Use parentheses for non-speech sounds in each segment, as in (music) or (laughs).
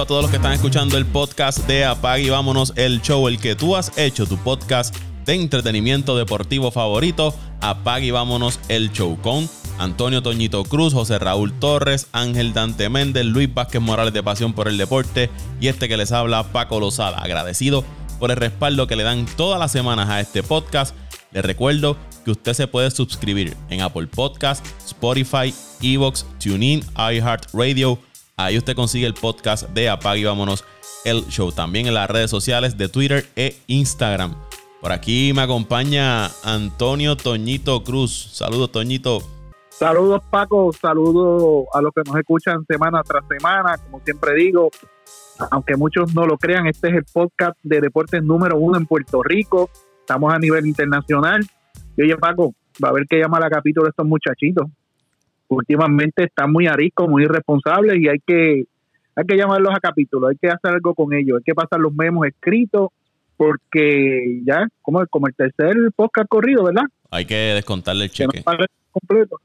a todos los que están escuchando el podcast de Apag y vámonos, el show, el que tú has hecho, tu podcast de entretenimiento deportivo favorito. Apag y vámonos, el show con Antonio Toñito Cruz, José Raúl Torres, Ángel Dante Méndez, Luis Vázquez Morales de Pasión por el Deporte y este que les habla, Paco Lozada. Agradecido por el respaldo que le dan todas las semanas a este podcast. Les recuerdo que usted se puede suscribir en Apple Podcast, Spotify, Evox, TuneIn, iHeartRadio. Ahí usted consigue el podcast de Apague y Vámonos el Show. También en las redes sociales de Twitter e Instagram. Por aquí me acompaña Antonio Toñito Cruz. Saludos, Toñito. Saludos Paco, saludos a los que nos escuchan semana tras semana, como siempre digo, aunque muchos no lo crean, este es el podcast de deportes número uno en Puerto Rico, estamos a nivel internacional, y oye Paco, va a ver que llama la capítulo estos muchachitos, últimamente están muy ariscos, muy irresponsables y hay que, hay que llamarlos a capítulo, hay que hacer algo con ellos, hay que pasar los memos escritos, porque ya, como, como el tercer podcast corrido, ¿verdad? Hay que descontarle el cheque. completo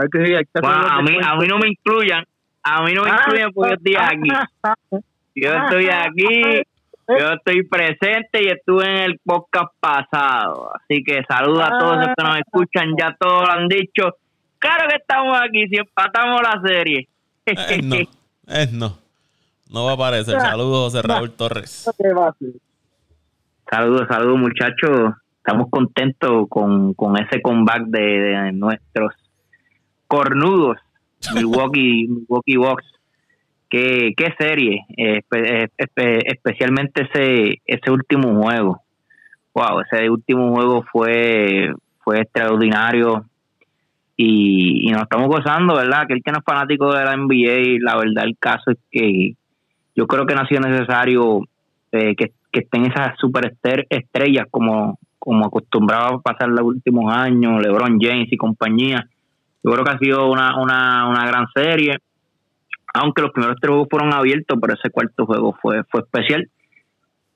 a, mí, a mí no me incluyan, a mí no me incluyan porque yo estoy aquí. Yo estoy aquí, yo estoy presente y estuve en el podcast pasado. Así que saludos a todos los que nos escuchan, ya todos lo han dicho. Claro que estamos aquí, si empatamos la serie. Eh, no, eh, no. No va a aparecer. (laughs) Saludos, José Raúl Torres. Saludos, saludos, muchachos. Estamos contentos con, con ese comeback de, de nuestros cornudos, (laughs) Milwaukee, Milwaukee Bucks. Qué, qué serie, especialmente ese, ese último juego. Wow, ese último juego fue, fue extraordinario y, nos estamos gozando, ¿verdad? Que el que no es fanático de la NBA, la verdad el caso es que yo creo que no ha sido necesario eh, que, que estén esas super estrellas como, como acostumbraba pasar los últimos años, LeBron James y compañía yo creo que ha sido una, una, una gran serie, aunque los primeros tres juegos fueron abiertos, pero ese cuarto juego fue, fue especial.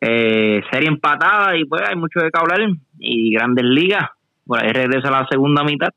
Eh, serie empatada y pues hay mucho de que hablar y grandes ligas. Por ahí regresa la segunda mitad.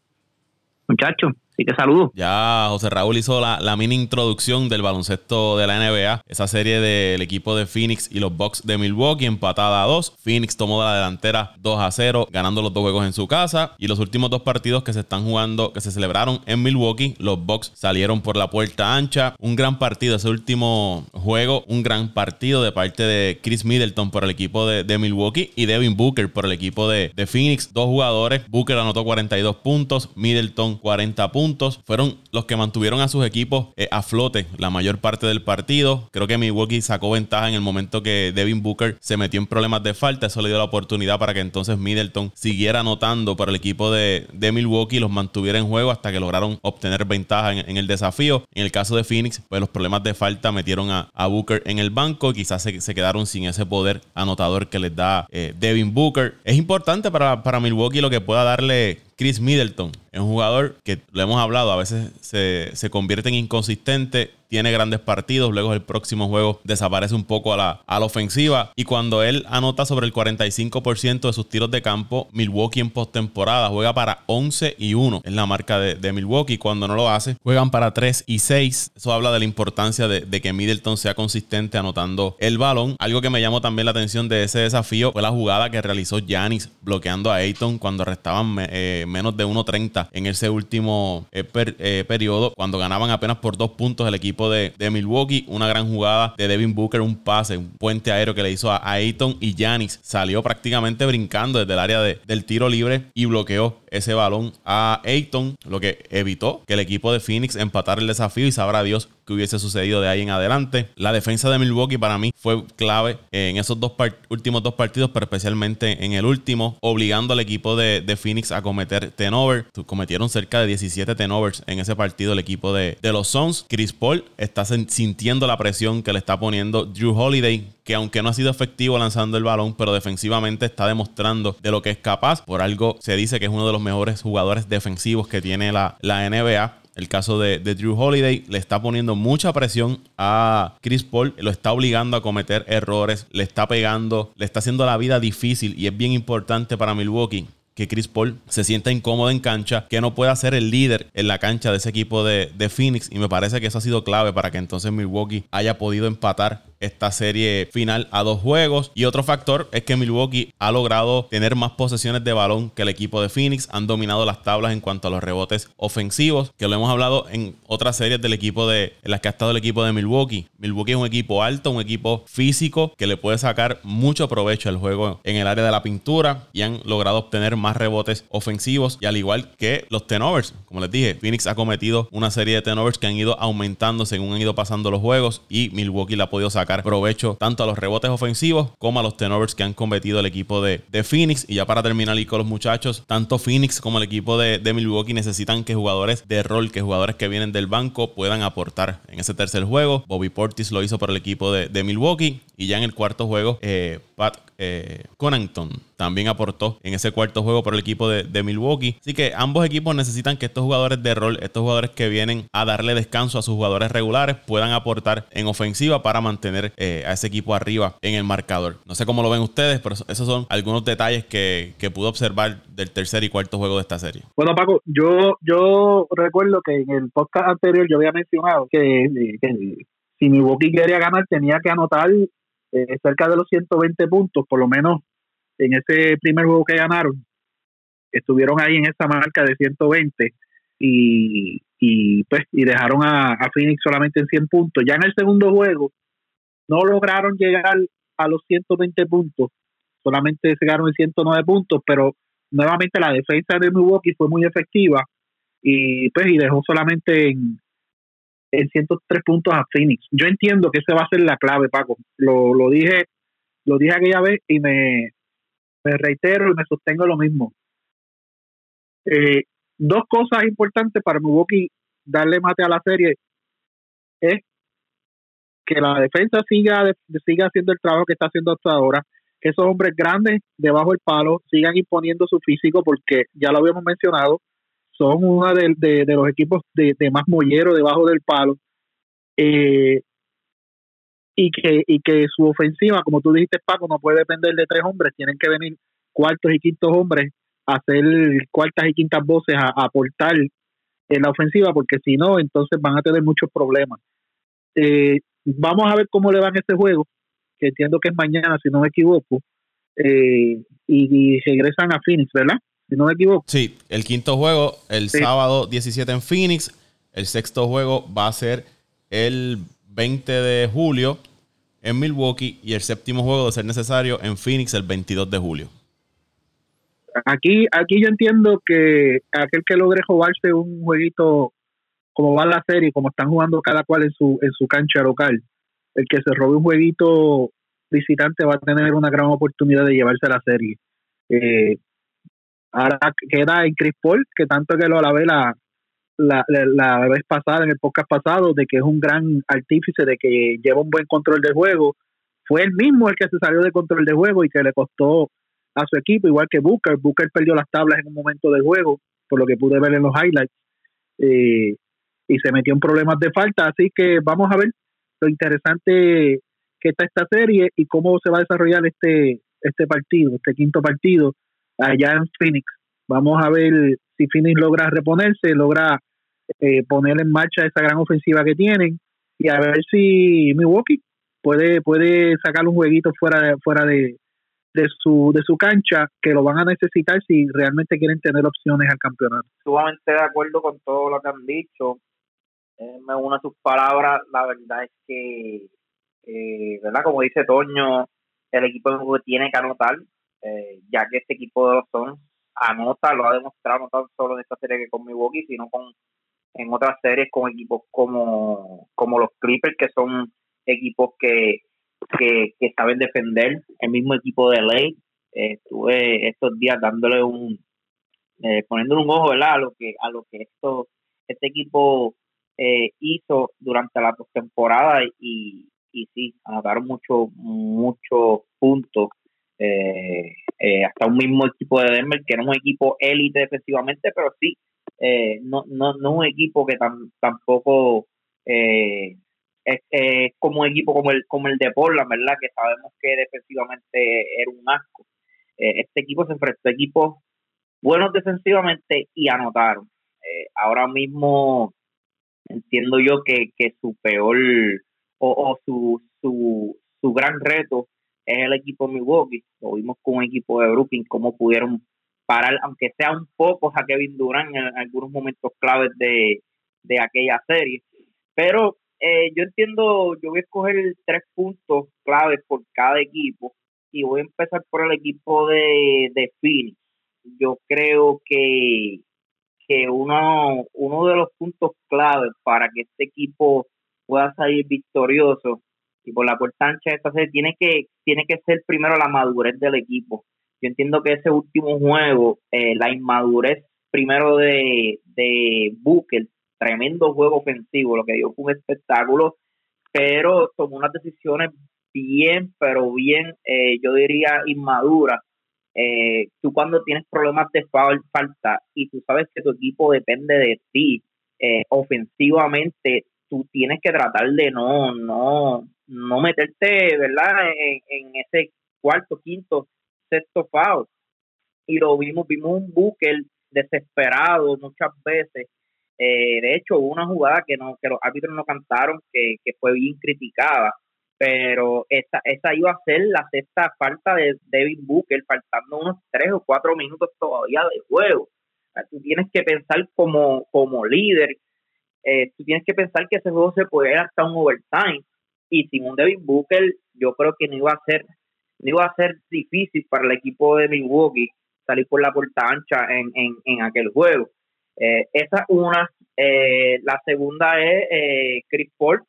Muchachos, Así que saludos. Ya José Raúl hizo la, mini introducción del baloncesto de la NBA. Esa serie del equipo de Phoenix y los Bucks de Milwaukee empatada a dos. Phoenix tomó de la delantera 2 a 0, ganando los dos juegos en su casa. Y los últimos dos partidos que se están jugando, que se celebraron en Milwaukee, los Bucks salieron por la puerta ancha. Un gran partido, ese último juego, un gran partido de parte de Chris Middleton por el equipo de, Milwaukee y Devin Booker por el equipo de Phoenix. Dos jugadores. Booker anotó 42 puntos, Middleton 40 puntos fueron los que mantuvieron a sus equipos eh, a flote la mayor parte del partido. Creo que Milwaukee sacó ventaja en el momento que Devin Booker se metió en problemas de falta. Eso le dio la oportunidad para que entonces Middleton siguiera anotando para el equipo de, Milwaukee y los mantuviera en juego hasta que lograron obtener ventaja en, el desafío. En el caso de Phoenix, pues los problemas de falta metieron a, Booker en el banco. Quizás se, quedaron sin ese poder anotador que les da eh, Devin Booker. Es importante para, para Milwaukee lo que pueda darle Chris Middleton. Es un jugador que lo hemos hablado, a veces se, se convierte en inconsistente tiene grandes partidos, luego el próximo juego desaparece un poco a la, a ofensiva. Y cuando él anota sobre el 45% de sus tiros de campo, Milwaukee en postemporada juega para 11 y 1, es la marca de, de, Milwaukee, cuando no lo hace, juegan para 3 y 6, eso habla de la importancia de, de, que Middleton sea consistente anotando el balón, algo que me llamó también la atención de ese desafío fue la jugada que realizó Giannis bloqueando a Ayton cuando restaban eh, menos de 1.30 en ese último eh, eh, periodo, cuando ganaban apenas por dos puntos el equipo de, Milwaukee. Una gran jugada de Devin Booker, un pase, un puente aéreo que le hizo a Ayton y Yanis. Salió prácticamente brincando desde el área del tiro libre y bloqueó ese balón a Ayton, lo que evitó que el equipo de Phoenix empatara el desafío y sabrá Dios que hubiese sucedido de ahí en adelante. La defensa de Milwaukee para mí fue clave en esos dos últimos dos partidos, pero especialmente en el último, obligando al equipo de, Phoenix a cometer tenover. Cometieron cerca de 17 tenovers en ese partido el equipo de, los Suns. Chris Paul está sintiendo la presión que le está poniendo Drew Holiday, que aunque no ha sido efectivo lanzando el balón, pero defensivamente está demostrando de lo que es capaz. Por algo se dice que es uno de los mejores jugadores defensivos que tiene la NBA. El caso de, Drew Holiday le está poniendo mucha presión a Chris Paul, lo está obligando a cometer errores, le está pegando, le está haciendo la vida difícil y es bien importante para Milwaukee que Chris Paul se sienta incómodo en cancha, que no pueda ser el líder en la cancha de ese equipo de, Phoenix. Y me parece que eso ha sido clave para que entonces Milwaukee haya podido empatar esta serie final a dos juegos. Y otro factor es que Milwaukee ha logrado tener más posesiones de balón que el equipo de Phoenix. Han dominado las tablas en cuanto a los rebotes ofensivos, que lo hemos hablado en otras series del equipo de en las que ha estado el equipo de Milwaukee. Milwaukee es un equipo alto, un equipo físico que le puede sacar mucho provecho al juego en el área de la pintura y han logrado obtener más rebotes ofensivos y al igual que los tenovers, como les dije, Phoenix ha cometido una serie de tenovers que han ido aumentando según han ido pasando los juegos y Milwaukee la ha podido sacar provecho tanto a los rebotes ofensivos como a los tenovers que han cometido el equipo de, de Phoenix. Y ya para terminar y con los muchachos, tanto Phoenix como el equipo de, Milwaukee necesitan que jugadores de rol, que jugadores que vienen del banco puedan aportar en ese tercer juego. Bobby Portis lo hizo por el equipo de, Milwaukee y ya en el cuarto juego, eh, Pat eh, Conanton también aportó en ese cuarto juego por el equipo de, Milwaukee. Así que ambos equipos necesitan que estos jugadores de rol, estos jugadores que vienen a darle descanso a sus jugadores regulares, puedan aportar en ofensiva para mantener eh, a ese equipo arriba en el marcador. No sé cómo lo ven ustedes, pero esos son algunos detalles que, que pude observar del tercer y cuarto juego de esta serie. Bueno, Paco, yo, yo recuerdo que en el podcast anterior yo había mencionado que, que si Milwaukee quería ganar tenía que anotar eh, cerca de los 120 puntos, por lo menos en ese primer juego que ganaron, estuvieron ahí en esa marca de 120 y, y pues y dejaron a, a, Phoenix solamente en 100 puntos. Ya en el segundo juego no lograron llegar a los 120 puntos, solamente llegaron en 109 puntos, pero nuevamente la defensa de Milwaukee fue muy efectiva y pues y dejó solamente en, en 103 puntos a Phoenix. Yo entiendo que esa va a ser la clave, Paco. Lo, lo dije lo dije aquella vez y me, me reitero y me sostengo lo mismo. Eh, dos cosas importantes para Milwaukee darle mate a la serie es que la defensa siga, siga haciendo el trabajo que está haciendo hasta ahora, que esos hombres grandes debajo del palo sigan imponiendo su físico porque ya lo habíamos mencionado, son uno de, de, de los equipos de, de, más mollero debajo del palo. Eh, y que, y que su ofensiva, como tú dijiste, Paco, no puede depender de tres hombres, tienen que venir cuartos y quintos hombres a hacer cuartas y quintas voces, a aportar en la ofensiva, porque si no, entonces van a tener muchos problemas. Eh, vamos a ver cómo le va en este juego, que entiendo que es mañana, si no me equivoco, eh, y, y regresan a Phoenix, ¿verdad? si no me equivoco. Sí, el quinto juego, el sí. sábado 17 en Phoenix. El sexto juego va a ser el 20 de julio en Milwaukee. Y el séptimo juego, de ser necesario, en Phoenix el 22 de julio. Aquí, aquí yo entiendo que aquel que logre jugarse un jueguito como va la serie, como están jugando cada cual en su, en su cancha local, el que se robe un jueguito visitante va a tener una gran oportunidad de llevarse la serie. Eh, Ahora queda en Chris Paul, que tanto que lo alabé la, la, la, vez pasada, en el podcast pasado, de que es un gran artífice, de que lleva un buen control del juego. Fue él mismo el que se salió de control de juego y que le costó a su equipo, igual que Booker. Booker perdió las tablas en un momento del juego, por lo que pude ver en los highlights, eh, y se metió en problemas de falta. Así que vamos a ver lo interesante que está esta serie y cómo se va a desarrollar este, este partido, este quinto partido allá en Phoenix. Vamos a ver si Phoenix logra reponerse, logra eh, poner en marcha esa gran ofensiva que tienen y a ver si Milwaukee puede puede sacar un jueguito fuera de, fuera de, de su de su cancha que lo van a necesitar si realmente quieren tener opciones al campeonato. Sumamente de acuerdo con todo lo que han dicho. Eh, me uno a sus palabras. La verdad es que, eh, ¿verdad? Como dice Toño, el equipo tiene que anotar eh, ya que este equipo de los Suns anota, lo ha demostrado no tan solo en esta serie que con Milwaukee, sino con en otras series con equipos como, como los Clippers, que son equipos que, que, que saben defender, el mismo equipo de ley eh, estuve estos días dándole un, eh, poniéndole un ojo ¿verdad? a lo que, a lo que esto, este equipo eh, hizo durante la postemporada y, y sí, anotaron muchos muchos puntos eh, eh, hasta un mismo equipo de Denver que era un equipo élite defensivamente, pero sí, eh, no, no, no un equipo que tam, tampoco eh, es, es, como un equipo como el, como el de Portland, ¿verdad? Que sabemos que defensivamente era un asco. este equipo se enfrentó a equipos buenos defensivamente y anotaron. Ahora mismo entiendo yo que, que su peor o, su, su, su gran reto es el equipo Milwaukee. Lo vimos con un equipo de Brooklyn, cómo pudieron parar, aunque sea un poco a Kevin Durant en, algunos momentos claves de, de aquella serie. Pero eh, yo entiendo, yo voy a escoger tres puntos claves por cada equipo y voy a empezar por el equipo de, de Phoenix. Yo creo que, que uno, uno de los puntos claves para que este equipo pueda salir victorioso y por la puerta ancha de esta serie tiene que, tiene que ser primero la madurez del equipo. Yo entiendo que ese último juego, eh, la inmadurez primero de, de Booker, tremendo juego ofensivo, lo que dio fue un espectáculo, pero tomó unas decisiones bien, pero bien, eh, yo diría, inmaduras. Eh, tú cuando tienes problemas de falta y tú sabes que tu equipo depende de ti ofensivamente, tú tienes que tratar de no, no, no meterte, ¿verdad? En, ese cuarto, quinto, sexto foul. Y lo vimos, vimos un Booker desesperado muchas veces. Eh, de hecho, hubo una jugada que no que los árbitros no cantaron, que, que fue bien criticada, pero esa, esa iba a ser la sexta falta de David Booker, faltando unos tres o cuatro minutos todavía de juego. tú tienes que pensar como, como líder, eh, tú tienes que pensar que ese juego se puede ir hasta un overtime y sin un David Booker yo creo que no iba a ser no iba a ser difícil para el equipo de Milwaukee salir por la puerta ancha en, en, aquel juego. Eh, esa es una. Eh, la segunda es eh, Chris Paul.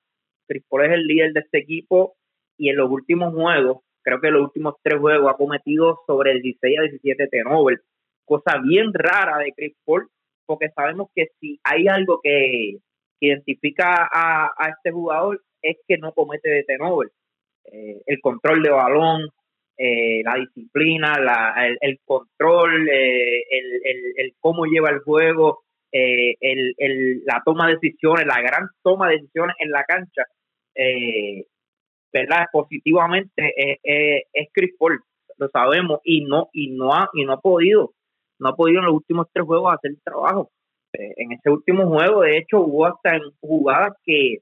Chris Paul es el líder de este equipo y en los últimos juegos, creo que en los últimos tres juegos ha cometido sobre 16 a 17 turnovers. Cosa bien rara de Chris Paul, porque sabemos que si hay algo que, identifica a, este jugador es que no comete de tenover. Eh, el control de balón, eh, la disciplina, la, el, control, eh, el, cómo lleva el juego, el, la toma de decisiones, la gran toma de decisiones en la cancha, ¿verdad? Positivamente es Chris Paul, lo sabemos, y no, y no ha, y no ha podido, no ha podido en los últimos tres juegos hacer el trabajo. en ese último juego, de hecho, hubo hasta en jugadas que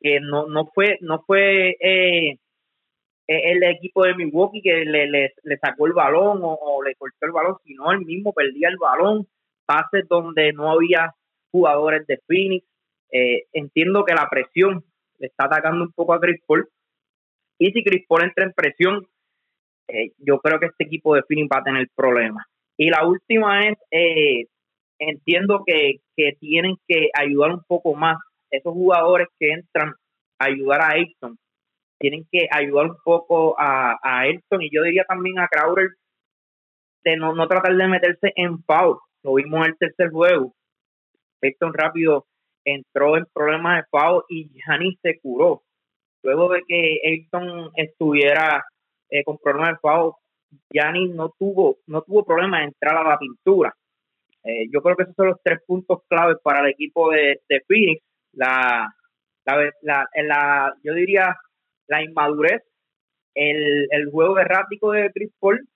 que, no, no fue, no fue eh, el equipo de Milwaukee que le, le, sacó el balón o, le cortó el balón, sino él mismo perdía el balón, pases donde no había jugadores de Phoenix. Eh, entiendo que la presión le está atacando un poco a Chris Paul. Y si Chris Paul entra en presión, eh, yo creo que este equipo de Phoenix va a tener problemas. Y la última es, entiendo que, que tienen que ayudar un poco más esos jugadores que entran a ayudar a Ayrton tienen que ayudar un poco a, a Ayrton y yo diría también a Crowder de no, no tratar de meterse en foul. Lo vimos en el tercer juego. Ayrton rápido entró en problemas de foul y Giannis se curó. Luego de que Ayrton estuviera eh, con problemas de foul, Giannis no tuvo, no tuvo problema de entrar a la pintura. Eh, yo creo que esos son los tres puntos claves para el equipo de, de Phoenix la, la, la, yo diría la inmadurez, el, el juego errático de Chris Paul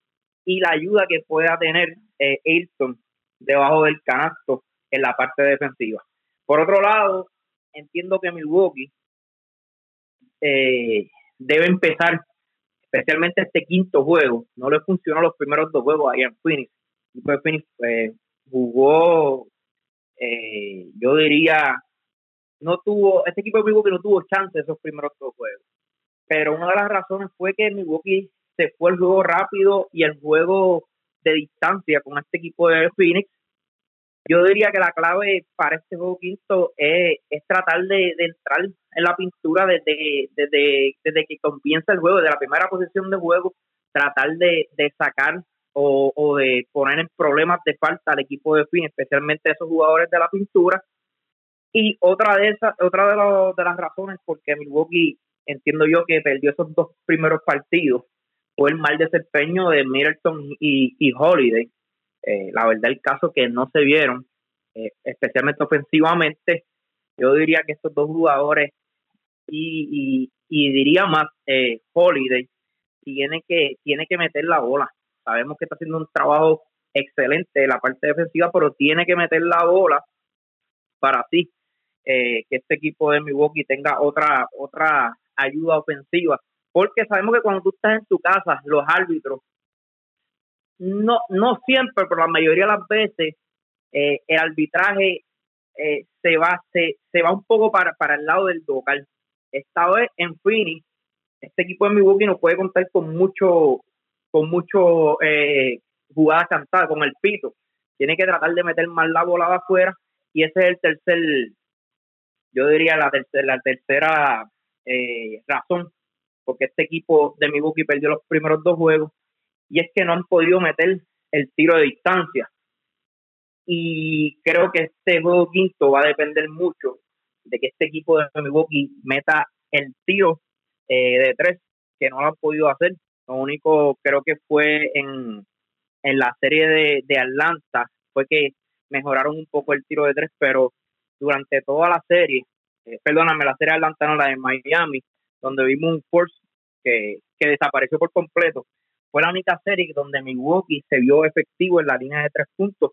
y la ayuda que pueda tener eh, Ayrton debajo del canasto en la parte defensiva. Por otro lado, entiendo que Milwaukee eh, debe empezar, especialmente este quinto juego. No le funcionó los primeros dos juegos ahí en Phoenix. Phoenix eh, jugó, eh, yo diría, no tuvo, este equipo de Milwaukee no tuvo chance esos primeros dos juegos. Pero una de las razones fue que Milwaukee se fue el juego rápido y el juego de distancia con este equipo de Phoenix. Yo diría que la clave para este juego quinto es, tratar de, entrar en la pintura desde, desde, desde que comienza el juego, de la primera posición de juego, tratar de, sacar o, o, de poner en problemas de falta al equipo de Phoenix, especialmente esos jugadores de la pintura, y otra de esas, otra de, de las razones por qué Milwaukee entiendo yo que perdió esos dos primeros partidos fue el mal desempeño de Middleton y, y Holiday. Eh, la verdad el caso que no se vieron, eh, especialmente ofensivamente, yo diría que estos dos jugadores y, diría más eh, Holiday tiene que tiene que meter la bola. sabemos que está haciendo un trabajo excelente en la parte defensiva, pero tiene que meter la bola para así eh, que este equipo de Milwaukee tenga otra otra ayuda ofensiva, porque sabemos que cuando tú estás en tu casa, los árbitros no no siempre, pero la mayoría de las veces eh, el arbitraje eh, se va se, se va un poco para, para el lado del local. Esta vez en Phoenix, este equipo de Milwaukee no puede contar con mucho con mucho eh, jugadas cantadas, con el pito. Tiene que tratar de meter más la bola afuera y ese es el tercer, yo diría la tercera, la tercera eh, razón porque este equipo de Milwaukee perdió los primeros dos juegos y es que no han podido meter el tiro de distancia y creo que este juego quinto va a depender mucho de que este equipo de Milwaukee meta el tiro eh, de tres, que no lo han podido hacer. Lo único creo que fue en, en la serie de, de Atlanta, fue que mejoraron un poco el tiro de tres, pero durante toda la serie, eh, perdóname, la serie de Atlanta no, la de Miami, donde vimos un force que, que desapareció por completo, fue la única serie donde Milwaukee se vio efectivo en la línea de tres puntos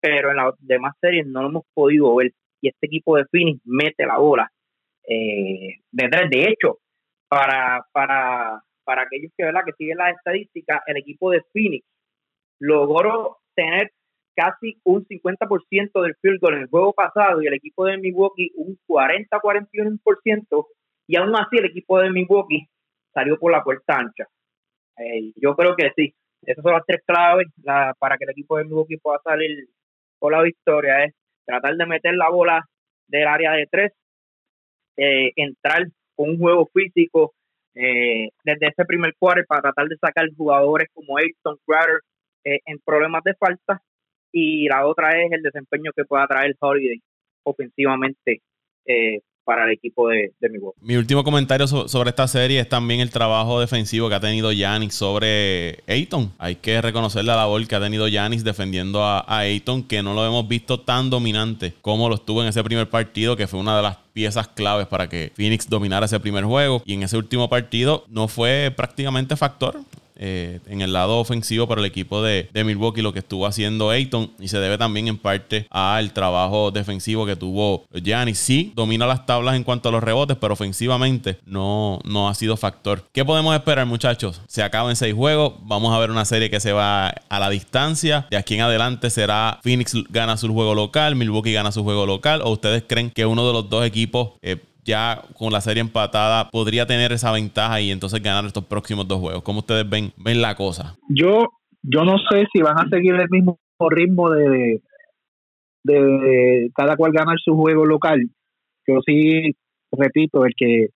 pero en las demás series no lo hemos podido ver. Y este equipo de Phoenix mete la bola eh, de. De hecho, para, para, para aquellos que, ¿verdad? que siguen las estadísticas, el equipo de Phoenix logró tener casi un 50% del field goal en el juego pasado y el equipo de Milwaukee un 40-41% y aún así el equipo de Milwaukee salió por la puerta ancha. Eh, yo creo que sí, esas son las tres claves para que el equipo de Milwaukee pueda salir con la victoria es tratar de meter la bola del área de tres, eh, entrar con un juego físico eh, desde ese primer cuarto para tratar de sacar jugadores como Ayton Crowder eh, en problemas de falta. Y la otra es el desempeño que pueda traer Holiday ofensivamente para el equipo de, de Milwaukee. Mi último comentario sobre esta serie es también el trabajo defensivo que ha tenido Yanis sobre Ayton. Hay que reconocer la labor que ha tenido Yanis defendiendo a, a Ayton, que no lo hemos visto tan dominante como lo estuvo en ese primer partido, que fue una de las piezas claves para que Phoenix dominara ese primer juego. Y en ese último partido no fue prácticamente factor. Eh, en el lado ofensivo para el equipo de, de, Milwaukee, lo que estuvo haciendo Ayton, y se debe también en parte al trabajo defensivo que tuvo Giannis. Sí, domina las tablas en cuanto a los rebotes, pero ofensivamente no, no ha sido factor. ¿Qué podemos esperar, muchachos? Se acaban seis juegos, vamos a ver una serie que se va a la distancia. De aquí en adelante será Phoenix gana su juego local, Milwaukee gana su juego local, o ustedes creen que uno de los dos equipos eh, ya con la serie empatada podría tener esa ventaja y entonces ganar estos próximos dos juegos. ¿Cómo ustedes ven, ven la cosa? Yo, yo no sé si van a seguir el mismo ritmo de, de cada cual ganar su juego local. Yo sí repito, el que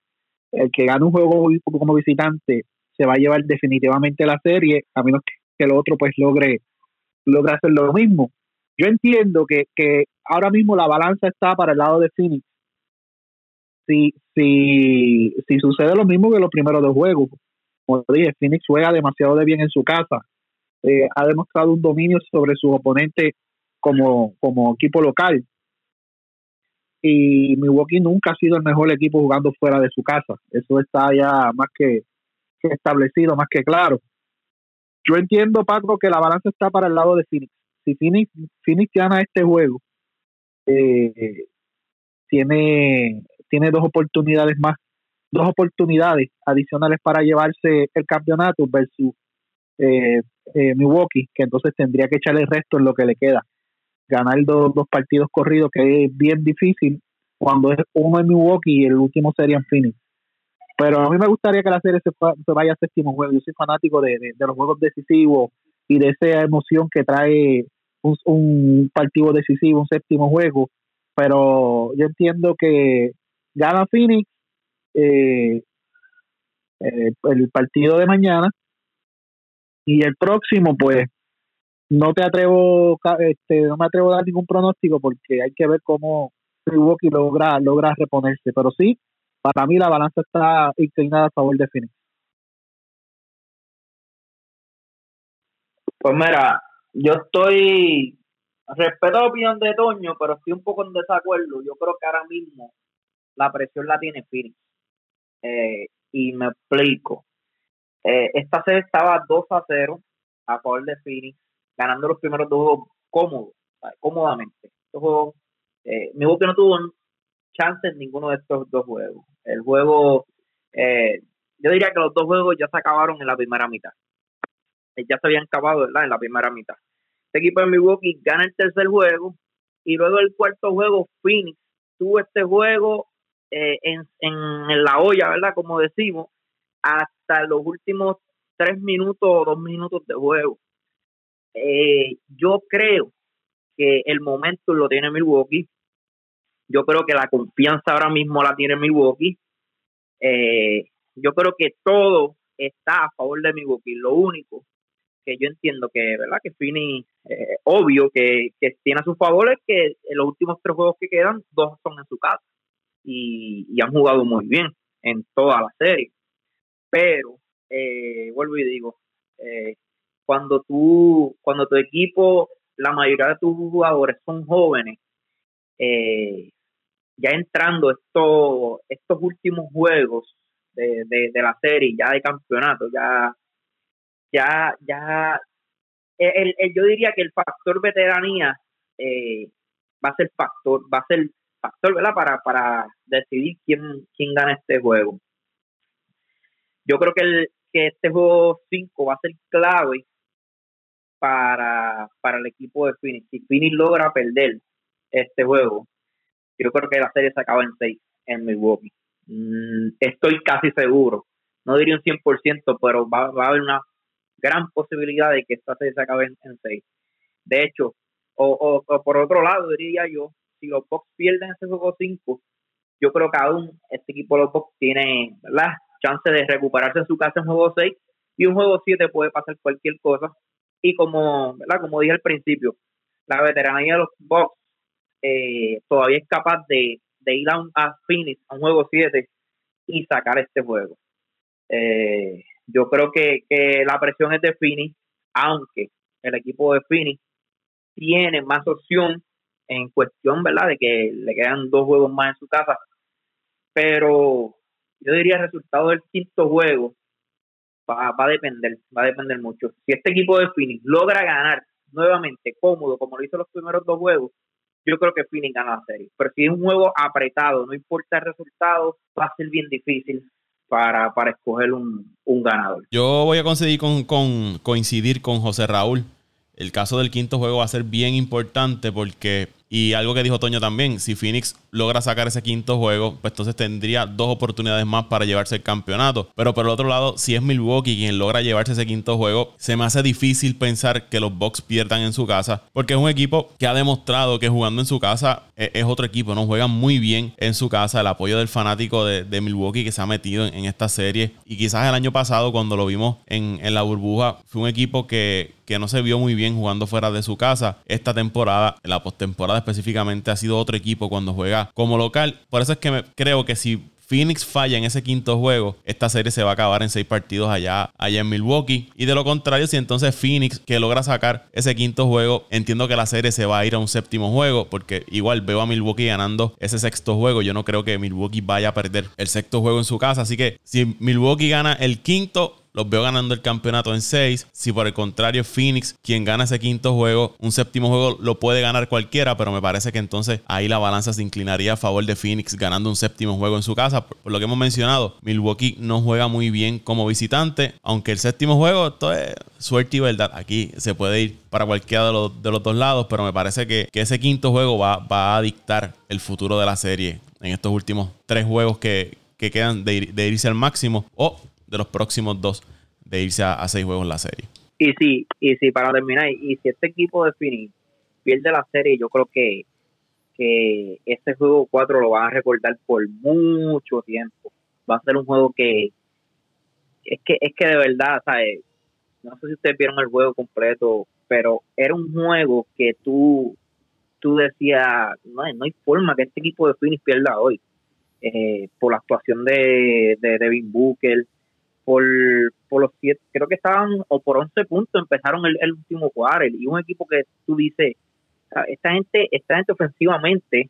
el que gana un juego como visitante se va a llevar definitivamente la serie, a menos que el otro pues logre, logre hacer lo mismo. Yo entiendo que, que ahora mismo la balanza está para el lado de Phoenix, si, si, sucede lo mismo que los primeros dos juegos, como dije, Phoenix juega demasiado de bien en su casa, eh, ha demostrado un dominio sobre su oponente como, como equipo local. Y Milwaukee nunca ha sido el mejor equipo jugando fuera de su casa. Eso está ya más que, establecido, más que claro. Yo entiendo, Paco, que la balanza está para el lado de Phoenix. Si Phoenix, Phoenix gana este juego, eh, tiene tiene dos oportunidades más, dos oportunidades adicionales para llevarse el campeonato versus eh, eh, Milwaukee, que entonces tendría que echarle el resto en lo que le queda. Ganar dos, dos partidos corridos, que es bien difícil cuando es uno en Milwaukee y el último sería en Phoenix. Pero a mí me gustaría que la serie se, vaya a séptimo juego. Yo soy fanático de, los juegos decisivos y de esa emoción que trae un, un partido decisivo, un séptimo juego. Pero yo entiendo que gana Phoenix eh, eh, el partido de mañana. Y el próximo pues no te atrevo este, no me atrevo a dar ningún pronóstico porque hay que ver cómo Milwaukee logra logra reponerse. Pero sí para mí la balanza está inclinada a favor de Phoenix. Pues mira yo estoy respeto la opinión de Toño pero estoy un poco en desacuerdo. Yo creo que ahora mismo la presión la tiene Phoenix. Eh, y me explico. Eh, esta serie estaba 2 a 0 a favor de Phoenix, ganando los primeros dos juegos cómodos, cómodamente. Estos juegos, eh, no tuvo chance en ninguno de estos dos juegos. El juego, eh, yo diría que los dos juegos ya se acabaron en la primera mitad. Eh, ya se habían acabado, ¿verdad? En la primera mitad. Este equipo de Milwaukee gana el tercer juego y luego el cuarto juego, Phoenix tuvo este juego eh, en, en, la olla, ¿verdad? Como decimos, hasta los últimos tres minutos o dos minutos de juego. Eh, yo creo que el momento lo tiene Milwaukee. Yo creo que la confianza ahora mismo la tiene Milwaukee. Eh, yo creo que todo está a favor de Milwaukee. Lo único que yo entiendo que, ¿verdad? Que Fini, eh, obvio que, que, tiene a su favor es que los últimos tres juegos que quedan, dos son en su casa y, han jugado muy bien en toda la serie. Pero, eh, vuelvo y digo, eh, cuando tú, cuando tu equipo, la mayoría de tus jugadores son jóvenes, ya entrando estos, últimos juegos de, de, la serie, ya de campeonato, ya ya, ya, el, yo diría que el factor veteranía eh, va a ser factor, va a ser factor, ¿verdad? Para, para decidir quién, quién gana este juego. Yo creo que, el, que este juego 5 va a ser clave para, para el equipo de Phoenix. Si Phoenix logra perder este juego, yo creo que la serie se acaba en 6 en Milwaukee. Mm, estoy casi seguro. No diría un 100%, pero va, va a haber una gran posibilidad de que esta serie se acabe en, seis. De hecho, o, por otro lado, diría yo, si los Bucks pierden ese juego 5, yo creo que aún este equipo de los Bucks tiene la chance de recuperarse en su casa en juego 6 y un juego 7 puede pasar cualquier cosa. Y como, ¿verdad? como dije al principio, la veteranía de los Bucks eh, todavía es capaz de, ir a, un, a Phoenix a un juego 7 y sacar este juego. Eh, yo creo que, que la presión es de Fini, aunque el equipo de Fini tiene más opción en cuestión, ¿verdad? De que le quedan dos juegos más en su casa. Pero yo diría el resultado del quinto juego va, va a depender, va a depender mucho. Si este equipo de Phoenix logra ganar nuevamente cómodo, como lo hizo los primeros dos juegos, yo creo que Phoenix gana la serie. Pero si es un juego apretado, no importa el resultado, va a ser bien difícil para, para escoger un, un, ganador. Yo voy a coincidir con, con, coincidir con José Raúl. El caso del quinto juego va a ser bien importante porque y algo que dijo Toño también, si Phoenix logra sacar ese quinto juego, pues entonces tendría dos oportunidades más para llevarse el campeonato. Pero por el otro lado, si es Milwaukee quien logra llevarse ese quinto juego, se me hace difícil pensar que los Bucks pierdan en su casa, porque es un equipo que ha demostrado que jugando en su casa e-, es, otro equipo, ¿no? Juegan muy bien en su casa, el apoyo del fanático de, Milwaukee que se ha metido en, esta serie. Y quizás el año pasado, cuando lo vimos en, en la burbuja, fue un equipo que, que no se vio muy bien jugando fuera de su casa. Esta temporada, la postemporada específicamente ha sido otro equipo cuando juega como local. Por eso es que me, creo que si Phoenix falla en ese quinto juego, esta serie se va a acabar en seis partidos allá, allá en Milwaukee. Y de lo contrario, si entonces Phoenix que logra sacar ese quinto juego, entiendo que la serie se va a ir a un séptimo juego, porque igual veo a Milwaukee ganando ese sexto juego. Yo no creo que Milwaukee vaya a perder el sexto juego en su casa. Así que si Milwaukee gana el quinto, los veo ganando el campeonato en 6. Si por el contrario Phoenix, quien gana ese quinto juego, un séptimo juego lo puede ganar cualquiera, pero me parece que entonces ahí la balanza se inclinaría a favor de Phoenix ganando un séptimo juego en su casa. Por, lo que hemos mencionado, Milwaukee no juega muy bien como visitante, aunque el séptimo juego, esto es suerte y verdad. Aquí se puede ir para cualquiera de los, de los dos lados, pero me parece que, ese quinto juego va, va, a dictar el futuro de la serie en estos últimos tres juegos que, quedan de, de irse al máximo o de los próximos dos de irse a, seis juegos en la serie. Y sí, y sí, para terminar, y si este equipo de Phoenix pierde la serie, yo creo que, que este juego 4 lo van a recordar por mucho tiempo. Va a ser un juego que es que es que de verdad, ¿sabes? No sé si ustedes vieron el juego completo, pero era un juego que tú tú decías, no, no hay forma que este equipo de Phoenix pierda hoy. Eh, por la actuación de, de Devin Booker, por, por los siete, creo que estaban, o por 11 puntos empezaron el, último cuarto y un equipo que tú dices, esta gente, esta gente ofensivamente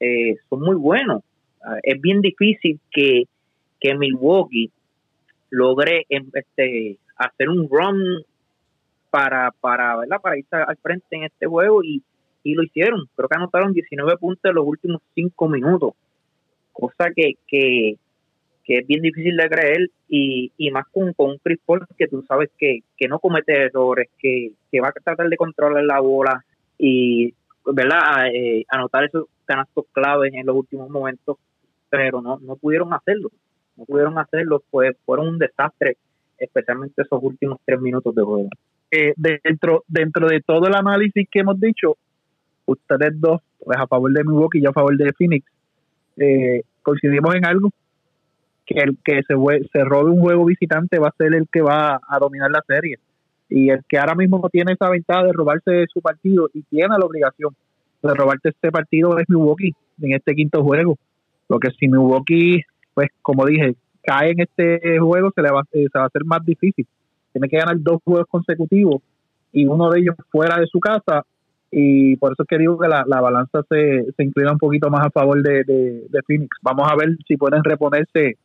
eh, son muy buenos. Es bien difícil que, que Milwaukee logre em, este, hacer un run para, para, ¿verdad? para irse al frente en este juego y, y lo hicieron. Creo que anotaron 19 puntos en los últimos 5 minutos, cosa que, que, que es bien difícil de creer y, y más con, con un Chris Paul que tú sabes que, que no comete errores, que, que va a tratar de controlar la bola y verdad eh, anotar esos canastos claves en los últimos momentos, pero no, no pudieron hacerlo, no pudieron hacerlo, pues fueron un desastre, especialmente esos últimos tres minutos de juego. Eh, dentro, dentro de todo el análisis que hemos dicho, ustedes dos, pues a favor de Milwaukee y yo a favor de Phoenix, eh, coincidimos en algo, que el que se, se robe un juego visitante va a ser el que va a dominar la serie. Y el que ahora mismo tiene esa ventaja de robarse su partido y tiene la obligación de robarte este partido es Milwaukee en este quinto juego. Lo que si Milwaukee, pues como dije, cae en este juego, se le va, eh, se va a hacer más difícil. Tiene que ganar dos juegos consecutivos y uno de ellos fuera de su casa y por eso es que digo que la, balanza se, se inclina un poquito más a favor de, de, Phoenix. Vamos a ver si pueden reponerse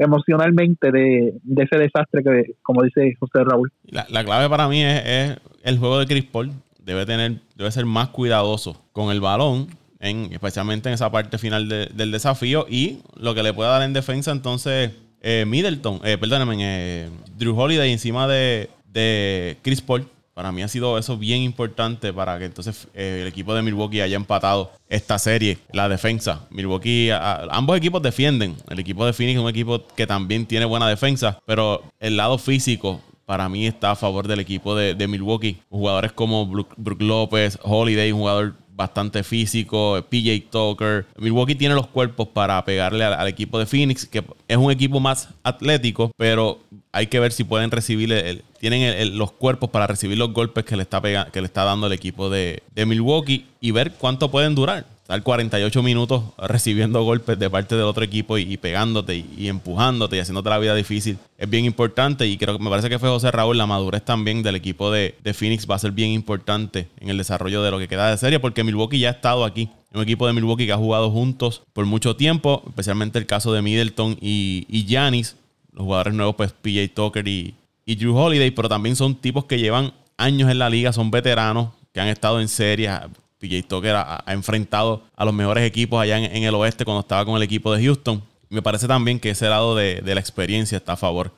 emocionalmente de, ese desastre que, como dice José Raúl. La, clave para mí es, el juego de Chris Paul. Debe, tener, debe ser más cuidadoso con el balón, en, especialmente en esa parte final del desafío y lo que le pueda dar en defensa entonces eh, Middleton, eh, perdóname, eh, Drew Holiday encima de, de Chris Paul para mí ha sido eso bien importante para que entonces eh, el equipo de Milwaukee haya empatado esta serie, la defensa. Milwaukee, ambos equipos defienden. El equipo de Phoenix es un equipo que también tiene buena defensa, pero el lado físico para mí está a favor del equipo de, Milwaukee. Jugadores como Brook, López, Holiday, un jugador bastante físico, PJ Tucker. Milwaukee tiene los cuerpos para pegarle al, equipo de Phoenix, que es un equipo más atlético, pero hay que ver si pueden recibir, el, tienen los cuerpos para recibir los golpes que le está, que le está dando el equipo de Milwaukee y ver cuánto pueden durar estar 48 minutos recibiendo golpes de parte del otro equipo y, pegándote y, empujándote y haciéndote la vida difícil es bien importante y creo que me parece que fue José Raúl la madurez también del equipo de, Phoenix va a ser bien importante en el desarrollo de lo que queda de serie porque Milwaukee ya ha estado aquí un equipo de Milwaukee que ha jugado juntos por mucho tiempo, especialmente el caso de Middleton y Giannis, los jugadores nuevos pues PJ Tucker y, y Drew Holiday, pero también son tipos que llevan años en la liga, son veteranos que han estado en series, PJ Tucker ha, enfrentado a los mejores equipos allá en, el oeste cuando estaba con el equipo de Houston. me parece también que ese lado de, la experiencia está a favor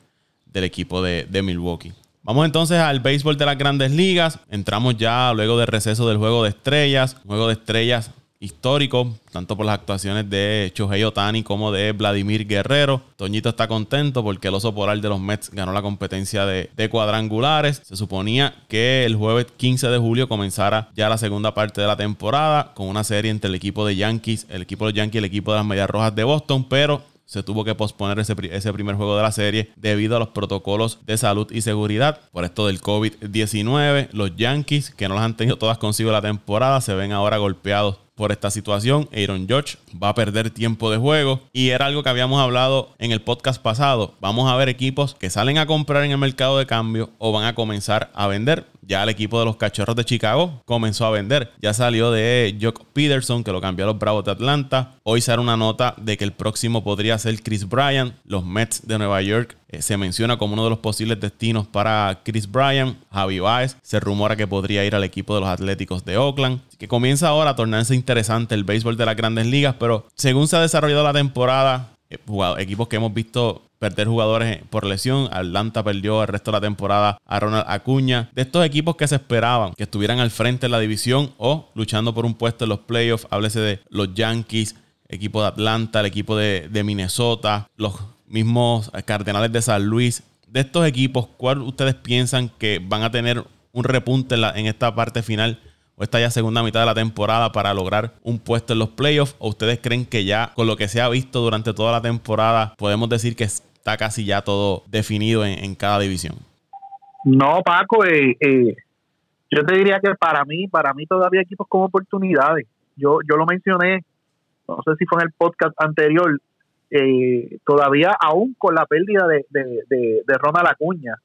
del equipo de, de Milwaukee. Vamos entonces al béisbol de las grandes ligas. Entramos ya luego del receso del juego de estrellas. Juego de estrellas histórico, tanto por las actuaciones de Shohei Otani como de Vladimir Guerrero. Toñito está contento porque el oso polar de los Mets ganó la competencia de, cuadrangulares. Se suponía que el jueves 15 de julio comenzara ya la segunda parte de la temporada con una serie entre el equipo de Yankees, el equipo de los Yankees y el equipo de las Medias Rojas de Boston, pero se tuvo que posponer ese, ese, primer juego de la serie debido a los protocolos de salud y seguridad. Por esto del COVID-19, los Yankees, que no las han tenido todas consigo la temporada, se ven ahora golpeados por esta situación. Aaron George va a perder tiempo de juego y era algo que habíamos hablado en el podcast pasado. Vamos a ver equipos que salen a comprar en el mercado de cambio o van a comenzar a vender. Ya el equipo de los Cachorros de Chicago comenzó a vender. Ya salió de Jock Peterson, que lo cambió a los Bravos de Atlanta. Hoy sale una nota de que el próximo podría ser Chris Bryant. Los Mets de Nueva York eh, se menciona como uno de los posibles destinos para Chris Bryant. Javi Baez se rumora que podría ir al equipo de los Atléticos de Oakland. que comienza ahora a tornarse interesante el béisbol de las grandes ligas, pero según se ha desarrollado la temporada, eh, equipos que hemos visto perder jugadores por lesión. Atlanta perdió el resto de la temporada a Ronald Acuña. De estos equipos que se esperaban que estuvieran al frente en la división o luchando por un puesto en los playoffs, háblese de los Yankees, equipo de Atlanta, el equipo de, Minnesota, los mismos Cardenales de San Luis. De estos equipos, ¿cuál ustedes piensan que van a tener un repunte en esta parte final o esta ya segunda mitad de la temporada para lograr un puesto en los playoffs? ¿O ustedes creen que ya con lo que se ha visto durante toda la temporada podemos decir que está casi ya todo definido en, cada división? No, Paco, eh, eh, yo te diría que para mí, para mí todavía hay equipos con oportunidades. Yo, yo lo mencioné, no sé si fue en el podcast anterior, eh, todavía aún con la pérdida de, de, de, Ronald Acuña,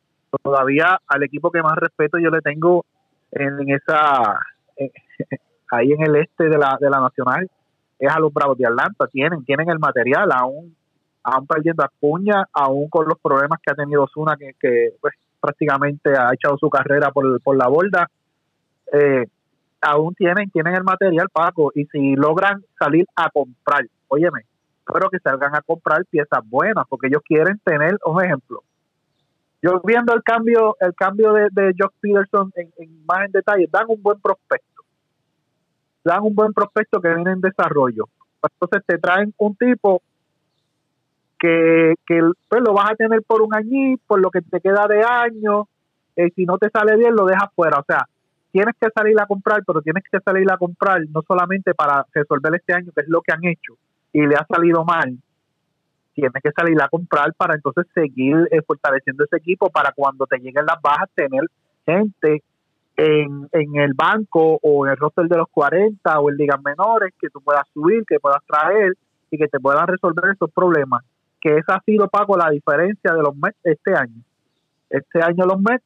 todavía al equipo que más respeto yo le tengo en esa (laughs) ahí en el este de la, de la Nacional es a los Bravos de Atlanta. Tienen, tienen el material, aún, aún perdiendo a Cuña, aún con los problemas que ha tenido Zuna, que, que pues, prácticamente ha echado su carrera por, por la borda. Eh, aún tienen, tienen el material, Paco, y si logran salir a comprar, óyeme, espero que salgan a comprar piezas buenas, porque ellos quieren tener, un ejemplo, yo viendo el cambio el cambio de, de Josh Peterson en, más en detalle, dan un buen prospecto. Dan un buen prospecto que viene en desarrollo. Entonces te traen un tipo que, que pues, lo vas a tener por un añito, por lo que te queda de año. Eh, si no te sale bien, lo dejas fuera. O sea, tienes que salir a comprar, pero tienes que salir a comprar no solamente para resolver este año, que es lo que han hecho, y le ha salido mal, tienes que salir a comprar para entonces seguir eh, fortaleciendo ese equipo para cuando te lleguen las bajas tener gente en, en el banco o en el roster de los 40 o en ligas menores que tú puedas subir, que puedas traer y que te puedan resolver esos problemas. Que esa ha sido, Paco, la diferencia de los Mets este año. Este año los Mets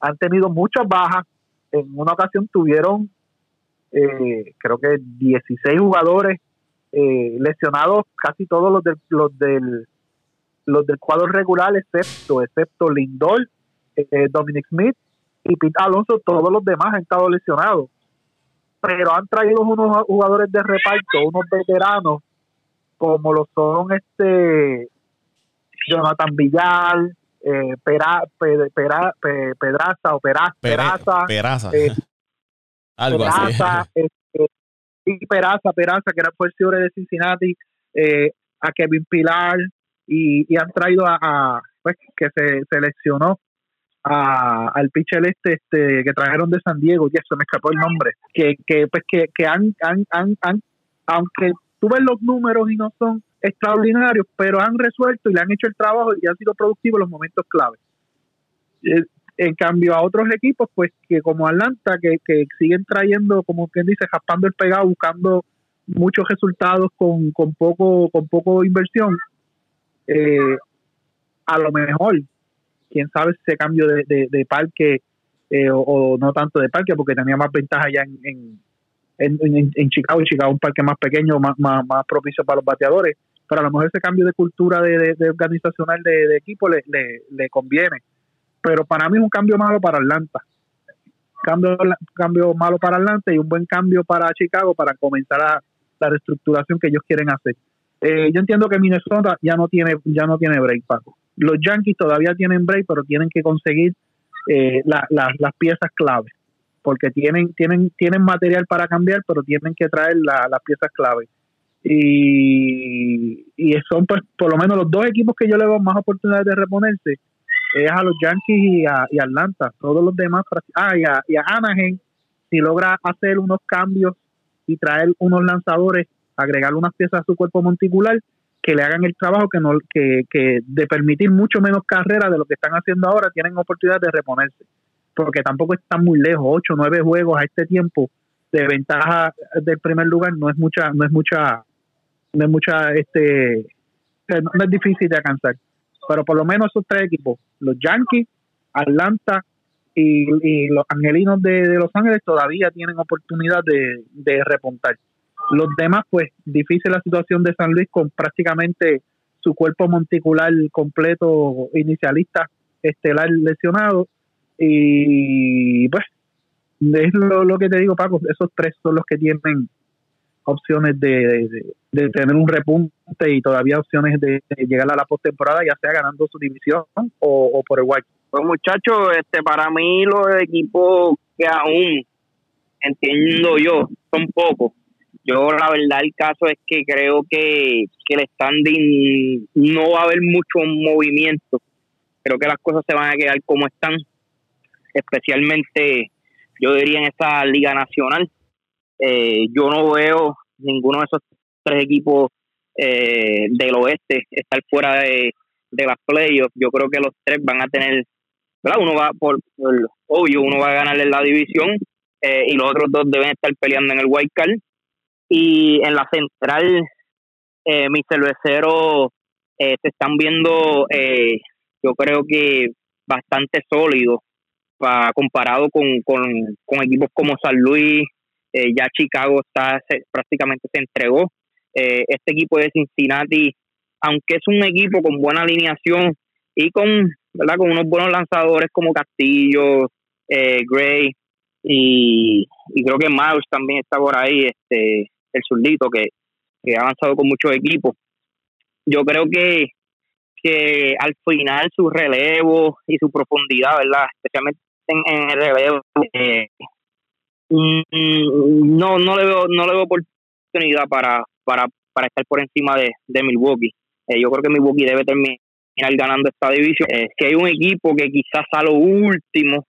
han tenido muchas bajas. En una ocasión tuvieron, eh, creo que 16 jugadores eh, lesionados casi todos los del, los del los del cuadro regular excepto excepto Lindor, eh, Dominic Smith y Pete Alonso, todos los demás han estado lesionados. Pero han traído unos jugadores de reparto, unos veteranos, como lo son este Jonathan Villar, eh, Pera, Pedraza o Peraza, Peraza, eh, (laughs) algo así. (laughs) Y Peraza, Peraza, que era el cierre de Cincinnati, eh, a Kevin Pilar, y, han traído a, pues, que se seleccionó a, al pitcher este, este que trajeron de San Diego, ya se me escapó el nombre, que, que pues que, que han, han, han, han, aunque tú ves los números y no son extraordinarios, pero han resuelto y le han hecho el trabajo y han sido productivos en los momentos clave. Eh, en cambio a otros equipos, pues que como Atlanta, que, que siguen trayendo, como quien dice, jaspando el pegado, buscando muchos resultados con, con poco con poco inversión, eh, a lo mejor, quién sabe ese cambio de, de, parque eh, o, no tanto de parque, porque tenía más ventaja ya en, en, en, en Chicago, Chicago un parque más pequeño, más, más, propicio para los bateadores, pero a lo mejor ese cambio de cultura de, de, organizacional de, equipo le, le conviene pero para mí es un cambio malo para Atlanta. Cambio, cambio malo para Atlanta y un buen cambio para Chicago para comenzar a, la reestructuración que ellos quieren hacer. Eh, yo entiendo que Minnesota ya no tiene ya no tiene break, Paco. Los Yankees todavía tienen break, pero tienen que conseguir eh, las piezas clave, porque tienen tienen tienen material para cambiar, pero tienen que traer las piezas clave. Y, y son pues por lo menos los dos equipos que yo le doy más oportunidades de reponerse es a los Yankees y a, y Atlanta. Todos los demás, ah, y a, y a Anaheim, si logra hacer unos cambios y traer unos lanzadores, agregar unas piezas a su cuerpo monticular, que le hagan el trabajo que no que, que de permitir mucho menos carrera de lo que están haciendo ahora, tienen oportunidad de reponerse. Porque tampoco están muy lejos, ocho, nueve juegos a este tiempo de ventaja del primer lugar no es mucha, no es mucha, no es mucha, este, no es difícil de alcanzar pero por lo menos esos tres equipos, los Yankees, Atlanta y, los Angelinos de, Los Ángeles todavía tienen oportunidad de, de repuntar. Los demás, pues, difícil la situación de San Luis con prácticamente su cuerpo monticular completo inicialista estelar lesionado y pues es lo, lo que te digo Paco esos tres son los que tienen opciones de, de, tener un repunte y todavía opciones de, llegar a la postemporada, ya sea ganando su división o, por el White. Pues muchachos, este, para mí los equipos que aún entiendo yo son pocos. Yo la verdad el caso es que creo que, que el standing no va a haber mucho movimiento. Creo que las cosas se van a quedar como están, especialmente yo diría en esa liga nacional eh, yo no veo ninguno de esos tres equipos eh, del oeste estar fuera de, de las playoffs. Yo creo que los tres van a tener, ¿verdad? Uno va por, obvio, uno va a ganar en la división eh, y los otros dos deben estar peleando en el wild card. Y en la central, eh, mis cerveceros se están viendo, yo creo que bastante sólidos comparado con, con equipos como San Luis, eh, ya Chicago está prácticamente se entregó. Eh, este equipo de Cincinnati, aunque es un equipo con buena alineación y con ¿verdad? Con unos buenos lanzadores como Castillo, eh, Gray y, creo que Mouse también está por ahí, este el zurdito que, ha avanzado con muchos equipos. Yo creo que, que al final su relevo y su profundidad, ¿verdad? Especialmente en, el relevo, eh, mm, no, no le veo, no le veo oportunidad para, para, para estar por encima de, de Milwaukee. Eh, yo creo que Milwaukee debe terminar ganando esta división. Es que hay un equipo que quizás a lo último,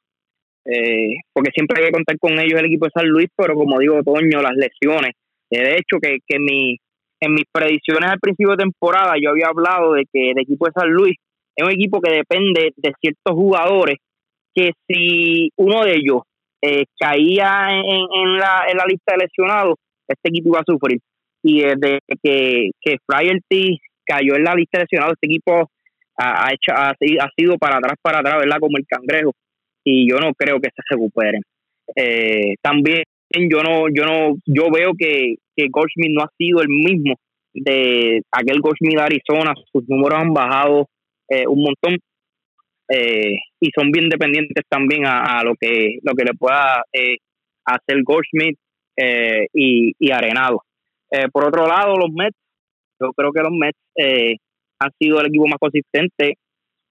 eh, porque siempre hay que contar con ellos el equipo de San Luis, pero como digo, Toño, las lesiones. Eh, de hecho, que, que mi, en mis predicciones al principio de temporada yo había hablado de que el equipo de San Luis es un equipo que depende de ciertos jugadores que si uno de ellos eh, caía en, en, la, en la lista de lesionados, este equipo iba a sufrir. Y desde que, que Flaherty cayó en la lista de lesionados, este equipo ha, hecho, ha, sido para atrás, para atrás, ¿verdad? Como el cangrejo. Y yo no creo que se recuperen. Eh, también yo no, yo no, yo veo que, que Goldschmidt no ha sido el mismo de aquel Goldschmidt de Arizona. Sus números han bajado eh, un montón. Eh, y son bien dependientes también a, lo que lo que le pueda hacer Goldschmidt y, y Arenado. por otro lado, los Mets, yo creo que los Mets han sido el equipo más consistente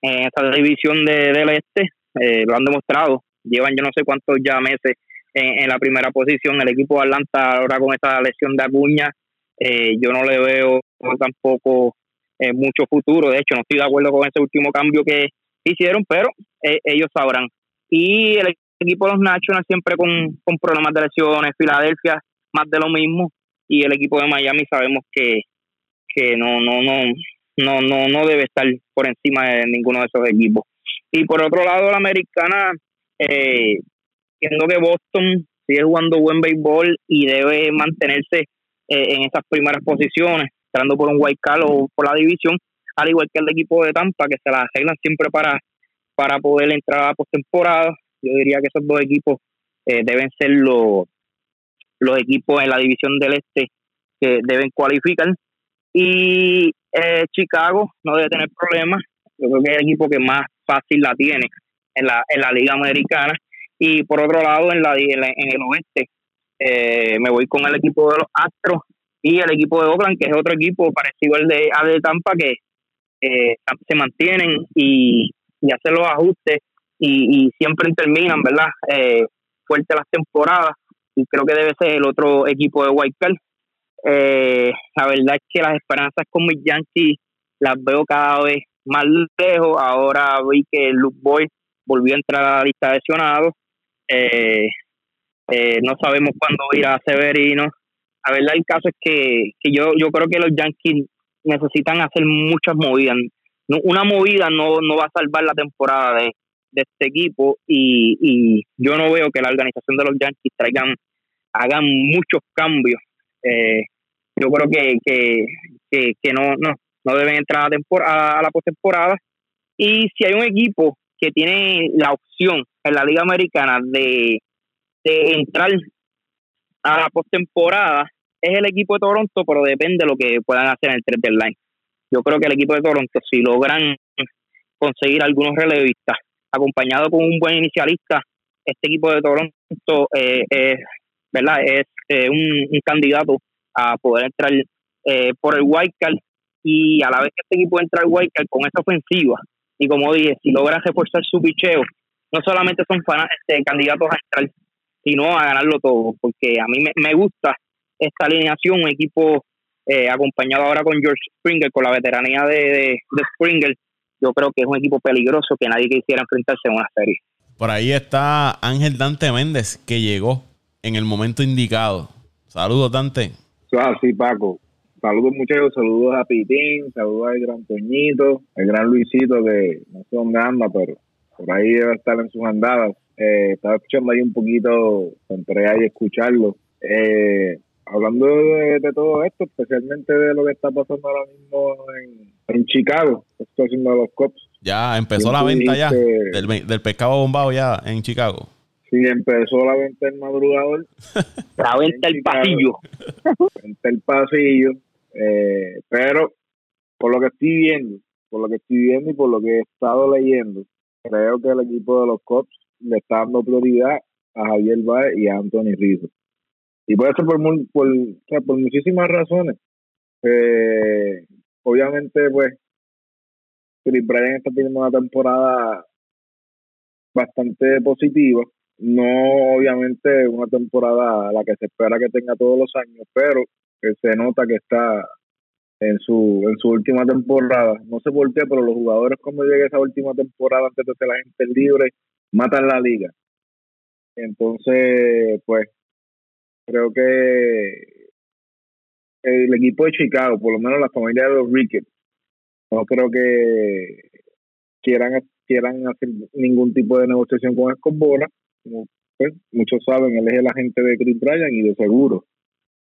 en esta división de, del este, eh, lo han demostrado, llevan yo no sé cuántos ya meses en, la primera posición, el equipo de Atlanta ahora con esta lesión de Acuña, eh, yo no le veo tampoco eh, mucho futuro, de hecho no estoy de acuerdo con ese último cambio que hicieron, pero ellos sabrán. Y el equipo de los Nationals siempre con, problemas de lesiones, Filadelfia más de lo mismo, y el equipo de Miami sabemos que, que no, no, no, no, no, no debe estar por encima de ninguno de esos equipos. Y por otro lado, la americana, eh, viendo que Boston sigue jugando buen béisbol y debe mantenerse eh, en esas primeras posiciones, entrando por un white card o por la división, al igual que el equipo de Tampa, que se la arreglan siempre para, para poder entrar a la postemporada. Yo diría que esos dos equipos eh, deben ser los, los equipos en la división del este que deben cualificar. Y eh, Chicago no debe tener problemas. Yo creo que es el equipo que más fácil la tiene en la, en la Liga Americana. Y por otro lado, en, la, en, el oeste, eh, me voy con el equipo de los Astros y el equipo de Oakland, que es otro equipo parecido al de, al de Tampa, que eh, se mantienen y, y hacen los ajustes y, siempre terminan, ¿verdad? Eh, fuerte las temporadas. Y creo que debe ser el otro equipo de White eh, la verdad es que las esperanzas con mis Yankees las veo cada vez más lejos. Ahora vi que Luke Boy volvió a entrar a la lista de. Eh, eh, no sabemos cuándo irá Severino. La verdad, el caso es que, que yo, yo creo que los Yankees necesitan hacer muchas movidas. Una movida no, no va a salvar la temporada de, este equipo y, y yo no veo que la organización de los Yankees traigan hagan muchos cambios eh, yo creo que, que, que, no, no, no deben entrar a, temporada, a la postemporada. Y si hay un equipo que tiene la opción en la Liga Americana de, de entrar a la postemporada, es el equipo de Toronto, pero depende de lo que puedan hacer en el 3 line Yo creo que el equipo de Toronto, si logran conseguir algunos relevistas, acompañado con un buen inicialista, este equipo de Toronto eh, es, ¿verdad? es eh, un, candidato a poder entrar eh, por el wildcard y a la vez que este equipo entra al wildcard con esta ofensiva y como dije, si logra reforzar su picheo, no solamente son este, candidatos a entrar, sino a ganarlo todo, porque a mí me, gusta esta alineación, un equipo eh, acompañado ahora con George Springer, con la veteranía de, de, Springer, yo creo que es un equipo peligroso que nadie quisiera enfrentarse en una serie. Por ahí está Ángel Dante Méndez, que llegó en el momento indicado. Saludos, Dante. Ah, sí, Paco. Saludos, muchachos. Saludos a Pitín. Saludos al gran Toñito, el gran Luisito, que no sé dónde anda, pero por ahí debe estar en sus andadas. Eh, estaba escuchando ahí un poquito, entré ahí a escucharlo. Eh, hablando de, todo esto, especialmente de lo que está pasando ahora mismo en, Chicago, estoy haciendo los cops. Ya empezó la venta ya del, del pescado bombado ya en Chicago. Sí, empezó la venta del madrugador. (laughs) la venta del pasillo. venta el pasillo. Eh, pero por lo que estoy viendo, por lo que estoy viendo y por lo que he estado leyendo, creo que el equipo de los Cops le está dando prioridad a Javier Baez y a Anthony Rizzo. Y puede ser por, por, por muchísimas razones. Eh, obviamente, pues, Chris Bryan está teniendo una temporada bastante positiva. No, obviamente, una temporada a la que se espera que tenga todos los años, pero se nota que está en su en su última temporada. No sé por qué, pero los jugadores cuando llega esa última temporada antes de que la gente libre, matan la liga. Entonces, pues, creo que el equipo de Chicago, por lo menos la familia de los Ricketts, no creo que quieran quieran hacer ningún tipo de negociación con Escobar. Como pues, muchos saben, él es el agente de Chris Bryan y de seguro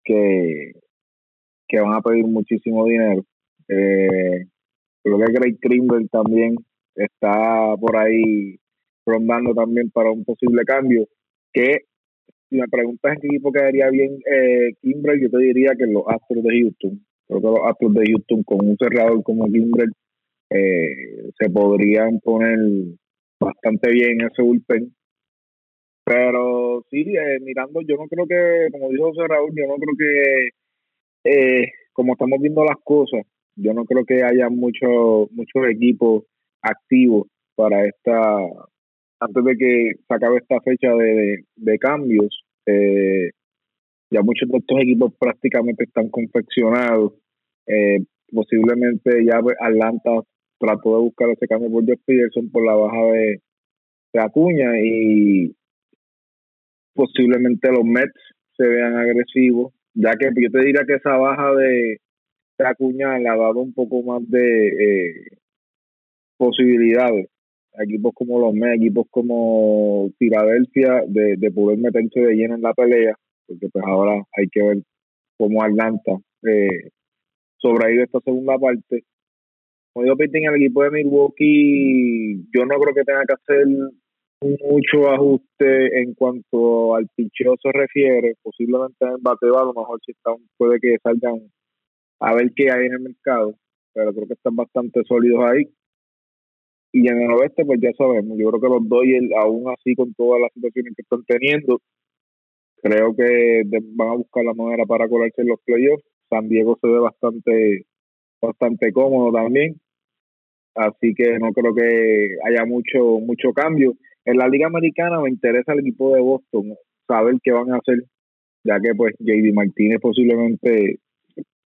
que, que van a pedir muchísimo dinero. Eh, creo que Greg Krimble también está por ahí rondando también para un posible cambio. Que si me preguntas en qué equipo quedaría bien eh, Kimbrel, yo te diría que los Astros de Houston. Creo que los Astros de Houston con un cerrador como Kimbrel eh, se podrían poner bastante bien ese bullpen. Pero sí, eh, mirando, yo no creo que, como dijo José Raúl, yo no creo que, eh, como estamos viendo las cosas, yo no creo que haya muchos muchos equipos activos para esta, antes de que se acabe esta fecha de, de, cambios. ya muchos de estos equipos prácticamente están confeccionados. posiblemente ya Atlanta trató de buscar ese cambio por Josh Peterson por la baja de, Acuña y posiblemente los Mets se vean agresivos, ya que yo te diría que esa baja de, Acuña le ha dado un poco más de eh, posibilidades equipos como los Mets, equipos como Filadelfia, de, de poder meterse de lleno en la pelea, porque pues ahora hay que ver cómo Atlanta eh, sobrevive esta segunda parte como digo el equipo de Milwaukee, yo no creo que tenga que hacer mucho ajuste en cuanto al picheo se refiere. Posiblemente en bateo, a lo mejor si están, puede que salgan a ver qué hay en el mercado, pero creo que están bastante sólidos ahí. Y en el oeste, pues ya sabemos, yo creo que los Dodgers, aún así con todas las situaciones que están teniendo, creo que van a buscar la manera para colarse en los playoffs. San Diego se ve bastante bastante cómodo también. Así que no creo que haya mucho mucho cambio. En la Liga Americana me interesa el equipo de Boston, saber qué van a hacer, ya que pues JD Martínez posiblemente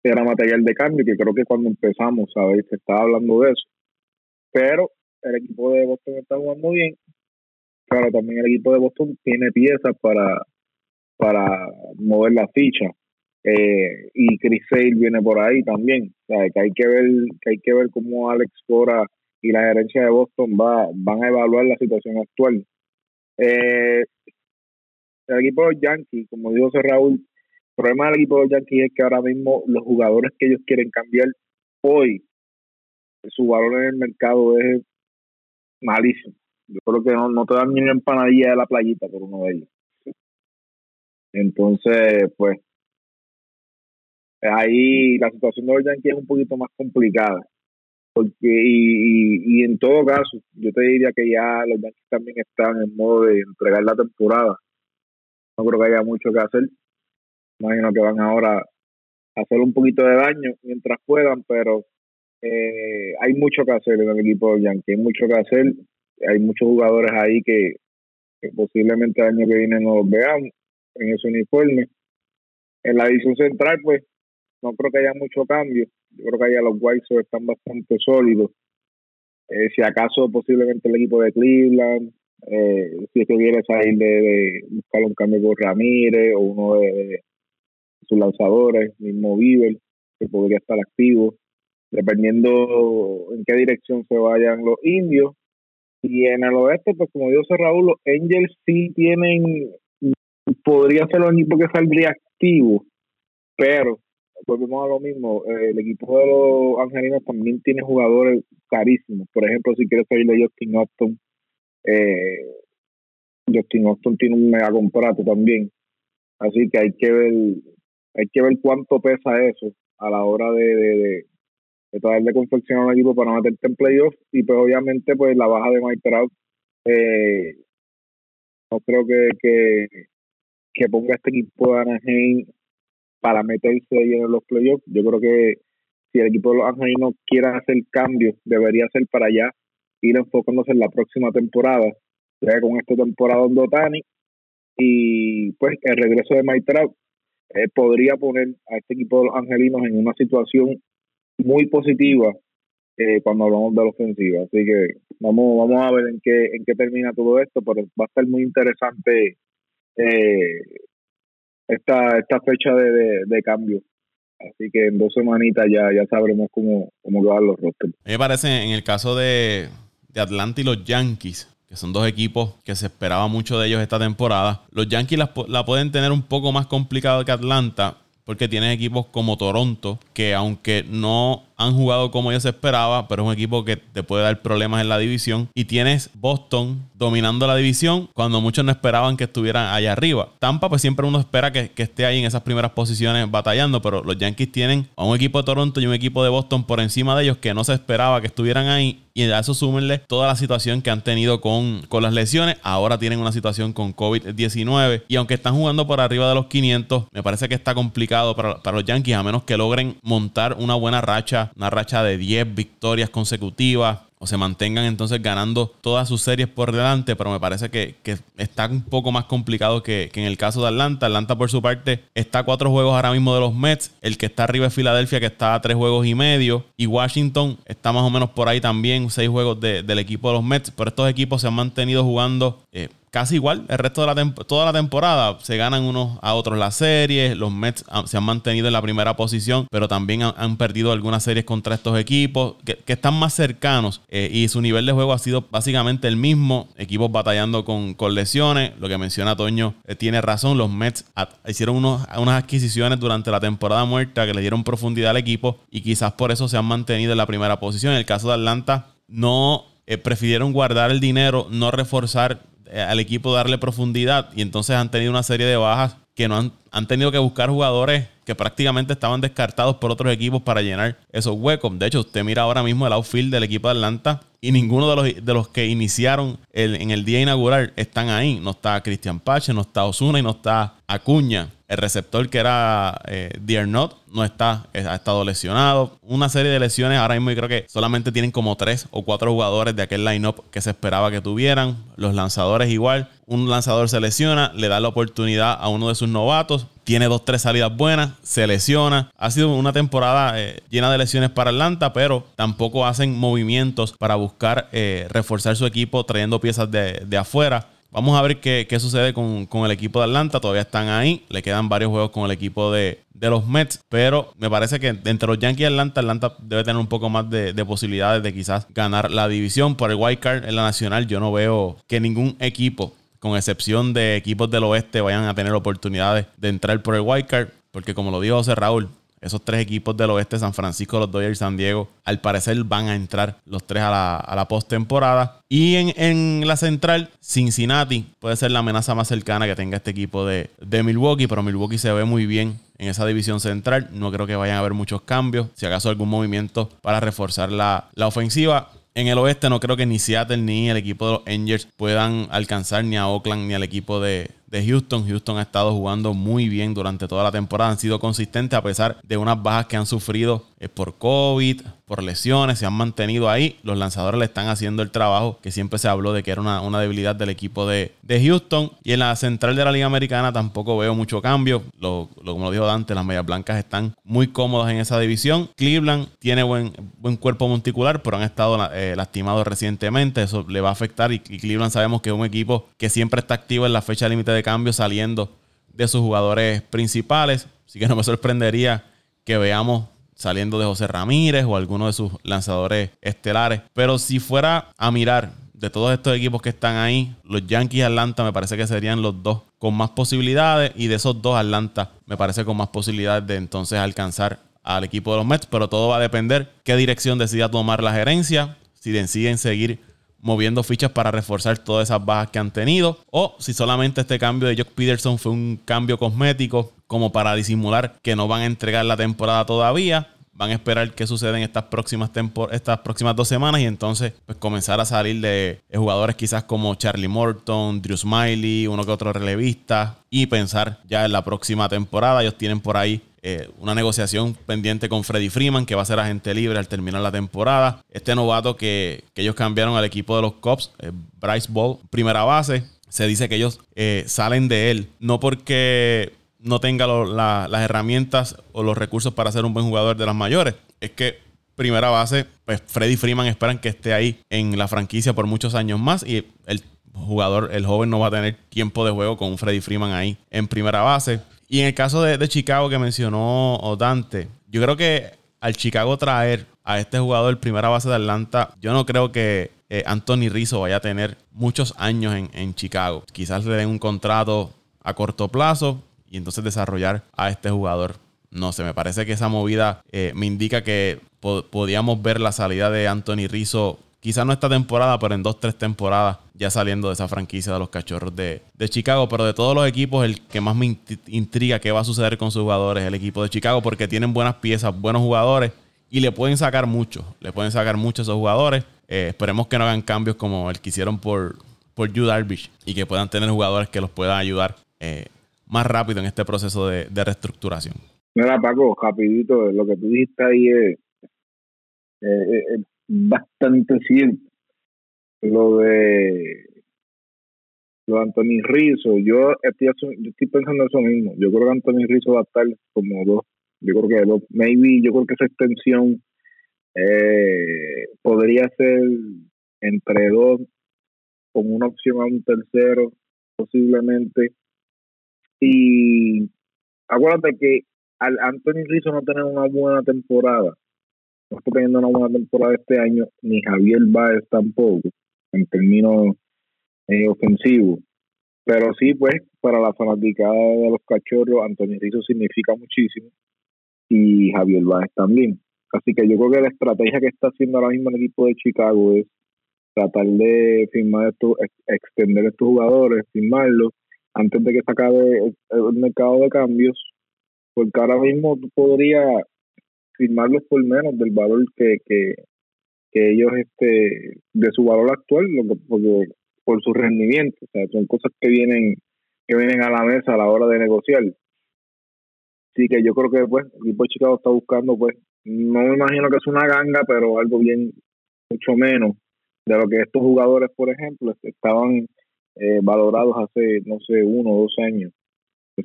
era material de cambio, que creo que cuando empezamos, ¿sabes? Se estaba hablando de eso. Pero el equipo de Boston está jugando bien. Pero también el equipo de Boston tiene piezas para, para mover la ficha. Eh, y Chris Sale viene por ahí también. O sea, que hay que ver, que hay que ver cómo Alex Cora y la gerencia de Boston va, van a evaluar la situación actual. Eh, el equipo de los Yankees, como dijo Raúl, el problema del equipo de los Yankees es que ahora mismo los jugadores que ellos quieren cambiar hoy, su valor en el mercado es malísimo. Yo creo que no, no te dan ni una empanadilla de la playita por uno de ellos. Entonces, pues, ahí la situación de los Yankees es un poquito más complicada. Porque, y, y, en todo caso, yo te diría que ya los Yankees también están en modo de entregar la temporada. No creo que haya mucho que hacer. Imagino que van ahora a hacer un poquito de daño mientras puedan, pero eh, hay mucho que hacer en el equipo de los Yankees. Hay mucho que hacer. Hay muchos jugadores ahí que, posiblemente el año que viene no los veamos en ese uniforme. En la división central, pues no creo que haya mucho cambio. Yo creo que allá los White Sox están bastante sólidos. Eh, si acaso posiblemente el equipo de Cleveland, eh, si es que quiere salir de, buscar un cambio por Ramírez o uno de, sus lanzadores, mismo Bieber, que podría estar activo, dependiendo en qué dirección se vayan los indios. Y en el oeste, pues como dijo Raúl, los Angels sí tienen, podría ser un equipo que saldría activo, pero volvemos a lo mismo, el equipo de los angelinos también tiene jugadores carísimos. Por ejemplo, si quieres salir de Justin Austin, eh, Justin Austin tiene un mega contrato también. Así que hay que ver, hay que ver cuánto pesa eso a la hora de, tratar de confeccionar un equipo para meterte en playoffs y pues obviamente pues la baja de Mike Trout eh, no creo que, que, que ponga este equipo de Anaheim para meterse en los playoffs. Yo creo que si el equipo de los angelinos quiere hacer cambios, debería ser para allá, ir enfocándose en la próxima temporada, ya con esta temporada en Dotani, y pues el regreso de Mike Trout eh, podría poner a este equipo de los angelinos en una situación muy positiva eh, cuando hablamos de la ofensiva. Así que vamos, vamos a ver en qué, en qué termina todo esto, pero va a estar muy interesante eh, esta, esta fecha de, de, cambio. Así que en dos semanitas ya, ya sabremos cómo, cómo quedan los rosters. Me parece en el caso de, de Atlanta y los Yankees, que son dos equipos que se esperaba mucho de ellos esta temporada. Los Yankees la, la pueden tener un poco más complicado que Atlanta, porque tienen equipos como Toronto, que aunque no han jugado como ellos esperaba, pero es un equipo que te puede dar problemas en la división. Y tienes Boston dominando la división cuando muchos no esperaban que estuvieran allá arriba. Tampa, pues siempre uno espera que, esté ahí en esas primeras posiciones batallando, pero los Yankees tienen a un equipo de Toronto y un equipo de Boston por encima de ellos que no se esperaba que estuvieran ahí. Y a eso súmenle toda la situación que han tenido con, con las lesiones. Ahora tienen una situación con COVID-19. Y aunque están jugando por arriba de los 500, me parece que está complicado para, para los Yankees, a menos que logren montar una buena racha una racha de 10 victorias consecutivas o se mantengan entonces ganando todas sus series por delante, pero me parece que, está un poco más complicado que, en el caso de Atlanta. Atlanta por su parte está a cuatro juegos ahora mismo de los Mets, el que está arriba es Filadelfia que está a tres juegos y medio y Washington está más o menos por ahí también, seis juegos del equipo de los Mets, pero estos equipos se han mantenido jugando eh, casi igual el resto de la toda la temporada. Se ganan unos a otros las series. Los Mets se han mantenido en la primera posición, pero también han, perdido algunas series contra estos equipos que, están más cercanos eh, y su nivel de juego ha sido básicamente el mismo. Equipos batallando con, lesiones. Lo que menciona Toño eh, tiene razón. Los Mets hicieron unas adquisiciones durante la temporada muerta que le dieron profundidad al equipo y quizás por eso se han mantenido en la primera posición. En el caso de Atlanta, no eh, prefirieron guardar el dinero, no reforzar al equipo darle profundidad y entonces han tenido una serie de bajas que no han, han tenido que buscar jugadores que prácticamente estaban descartados por otros equipos para llenar esos huecos. De hecho, usted mira ahora mismo el outfield del equipo de Atlanta y ninguno de los, de los que iniciaron en el día inaugural están ahí. No está Christian Pache, no está Osuna y no está Acuña. El receptor que era eh, Dear Not no está, ha estado lesionado. Una serie de lesiones. Ahora mismo creo que solamente tienen como tres o cuatro jugadores de aquel lineup que se esperaba que tuvieran. Los lanzadores igual. Un lanzador se lesiona, le da la oportunidad a uno de sus novatos. Tiene dos, tres salidas buenas, se lesiona. Ha sido una temporada eh, llena de lesiones para Atlanta, pero tampoco hacen movimientos para buscar eh, reforzar su equipo trayendo piezas de, de afuera. Vamos a ver qué, sucede con, el equipo de Atlanta. Todavía están ahí. Le quedan varios juegos con el equipo de, los Mets. Pero me parece que entre los Yankees y Atlanta, Atlanta debe tener un poco más de, posibilidades de quizás ganar la división. Por el wild card en la nacional, yo no veo que ningún equipo, con excepción de equipos del oeste, vayan a tener oportunidades de entrar por el wild card. Porque como lo dijo José Raúl, esos tres equipos del oeste, San Francisco, los Dodgers y San Diego, al parecer van a entrar los tres a la, a postemporada. Y en, la central, Cincinnati puede ser la amenaza más cercana que tenga este equipo de, de Milwaukee, pero Milwaukee se ve muy bien en esa división central. No creo que vayan a haber muchos cambios. Si acaso algún movimiento para reforzar la, la ofensiva. En el oeste no creo que ni Seattle ni el equipo de los Angels puedan alcanzar ni a Oakland ni al equipo de, de Houston. Houston ha estado jugando muy bien durante toda la temporada. Han sido consistentes a pesar de unas bajas que han sufrido eh, por COVID, por lesiones. Se han mantenido ahí. Los lanzadores le están haciendo el trabajo que siempre se habló de que era una, debilidad del equipo de, Houston. Y en la central de la Liga Americana tampoco veo mucho cambio. Lo, como lo dijo Dante, las medias blancas están muy cómodas en esa división. Cleveland tiene buen, buen cuerpo monticular, pero han estado eh, lastimados recientemente. Eso le va a afectar. Y, y Cleveland sabemos que es un equipo que siempre está activo en la fecha límite de cambio saliendo de sus jugadores principales. Así que no me sorprendería que veamos saliendo de José Ramírez o alguno de sus lanzadores estelares. Pero si fuera a mirar de todos estos equipos que están ahí, los Yankees y Atlanta me parece que serían los dos con más posibilidades. Y de esos dos, Atlanta me parece con más posibilidades de entonces alcanzar al equipo de los Mets. Pero todo va a depender qué dirección decida tomar la gerencia. Si deciden seguir moviendo fichas para reforzar todas esas bajas que han tenido. O si solamente este cambio de Jock Peterson fue un cambio cosmético como para disimular que no van a entregar la temporada todavía. van a esperar qué sucede en estas próximas, estas próximas dos semanas y entonces pues comenzar a salir de jugadores quizás como Charlie Morton, Drew Smiley, uno que otro relevista y pensar ya en la próxima temporada. Ellos tienen por ahí eh, una negociación pendiente con Freddy Freeman, que va a ser agente libre al terminar la temporada. Este novato que, ellos cambiaron al equipo de los Cubs, eh, Bryce Ball, primera base. Se dice que ellos eh, salen de él, no porque no tenga las herramientas o los recursos para ser un buen jugador de las mayores. Es que primera base, pues Freddy Freeman esperan que esté ahí en la franquicia por muchos años más y el jugador, el joven no va a tener tiempo de juego con Freddy Freeman ahí en primera base. Y en el caso de, Chicago que mencionó Dante, yo creo que al Chicago traer a este jugador primera base de Atlanta, yo no creo que eh, Anthony Rizzo vaya a tener muchos años en, Chicago. Quizás le den un contrato a corto plazo y entonces desarrollar a este jugador. No sé, me parece que esa movida eh, me indica que podíamos ver la salida de Anthony Rizzo Quizás no esta temporada, pero en dos, tres temporadas ya saliendo de esa franquicia de los cachorros de, Chicago. Pero de todos los equipos, el que más me intriga qué va a suceder con sus jugadores es el equipo de Chicago porque tienen buenas piezas, buenos jugadores y le pueden sacar mucho. Le pueden sacar mucho a esos jugadores. Eh, esperemos que no hagan cambios como el que hicieron por, por Yu Darvish y que puedan tener jugadores que los puedan ayudar eh, más rápido en este proceso de, reestructuración. Mira, Paco, rapidito, lo que tú dijiste ahí es, bastante cierto. Lo de lo de Anthony Rizzo, yo estoy, yo estoy pensando eso mismo. Yo creo que Anthony Rizzo va a estar como dos. Yo creo que dos, maybe, yo creo que esa extensión eh, podría ser entre dos, con una opción a un tercero, posiblemente. Y acuérdate que al Anthony Rizzo no tener una buena temporada, no está teniendo una buena temporada este año, ni Javier Baez tampoco, en términos eh, ofensivos. Pero sí, pues, para la fanaticada de los cachorros, Antonio Rizzo significa muchísimo y Javier Baez también. Así que yo creo que la estrategia que está haciendo ahora mismo el equipo de Chicago es tratar de firmar estos, extender estos jugadores, firmarlos, antes de que se acabe el, el mercado de cambios, porque ahora mismo tú podrías firmarlos por menos del valor que, que, ellos, este de su valor actual, porque, por su rendimiento. O sea, son cosas que vienen que vienen a la mesa a la hora de negociar. Así que yo creo que pues el equipo de Chicago está buscando pues no me imagino que es una ganga, pero algo bien mucho menos de lo que estos jugadores, por ejemplo, estaban eh, valorados hace, no sé, uno o dos años.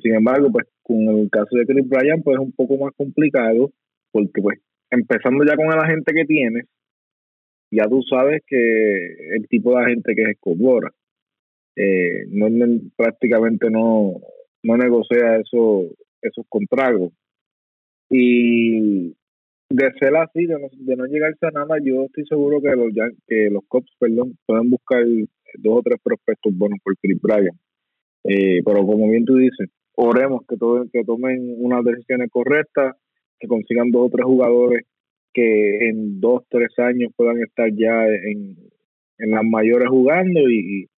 Sin embargo, pues con el caso de Chris Bryan, pues es un poco más complicado porque pues empezando ya con el agente que tienes, ya tú sabes que el tipo de agente que es Escobora, eh, no, prácticamente no, no negocia eso, esos contratos. Y de ser así, de no, de no llegarse a nada, yo estoy seguro que los que los Cops perdón, pueden buscar dos o tres prospectos buenos por Chris Bryan. Eh, pero como bien tú dices, oremos que, todo, que tomen unas decisiones correctas que consigan dos o tres jugadores que en dos, tres años puedan estar ya en, en las mayores jugando y,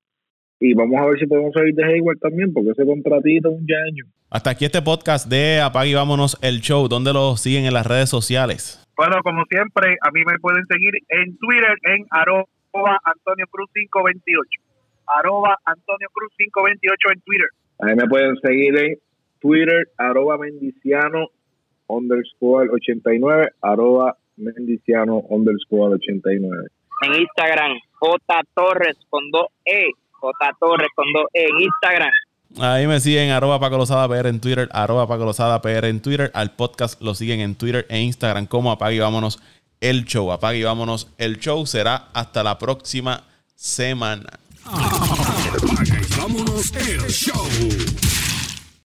y vamos a ver si podemos salir de Hayward también, porque ese contratito es un año. Hasta aquí este podcast de Apague y Vámonos el Show. ¿Dónde lo siguen en las redes sociales? Bueno, como siempre, a mí me pueden seguir en Twitter en arroba Antonio Cruz 528. Arroba Antonio Cruz 528 en Twitter. A mí me pueden seguir en Twitter, arroba Mendiciano underscore 89, arroba mendiciano underscore 89. En Instagram, J Torres con 2E, J Torres con 2E en Instagram. Ahí me siguen arroba Paco Lozada PR en Twitter, arroba Paco Lozada PR en Twitter. Al podcast lo siguen en Twitter e Instagram como Apague y Vámonos el Show. Apague y Vámonos el Show. Será hasta la próxima semana. Apague y Vámonos el Show.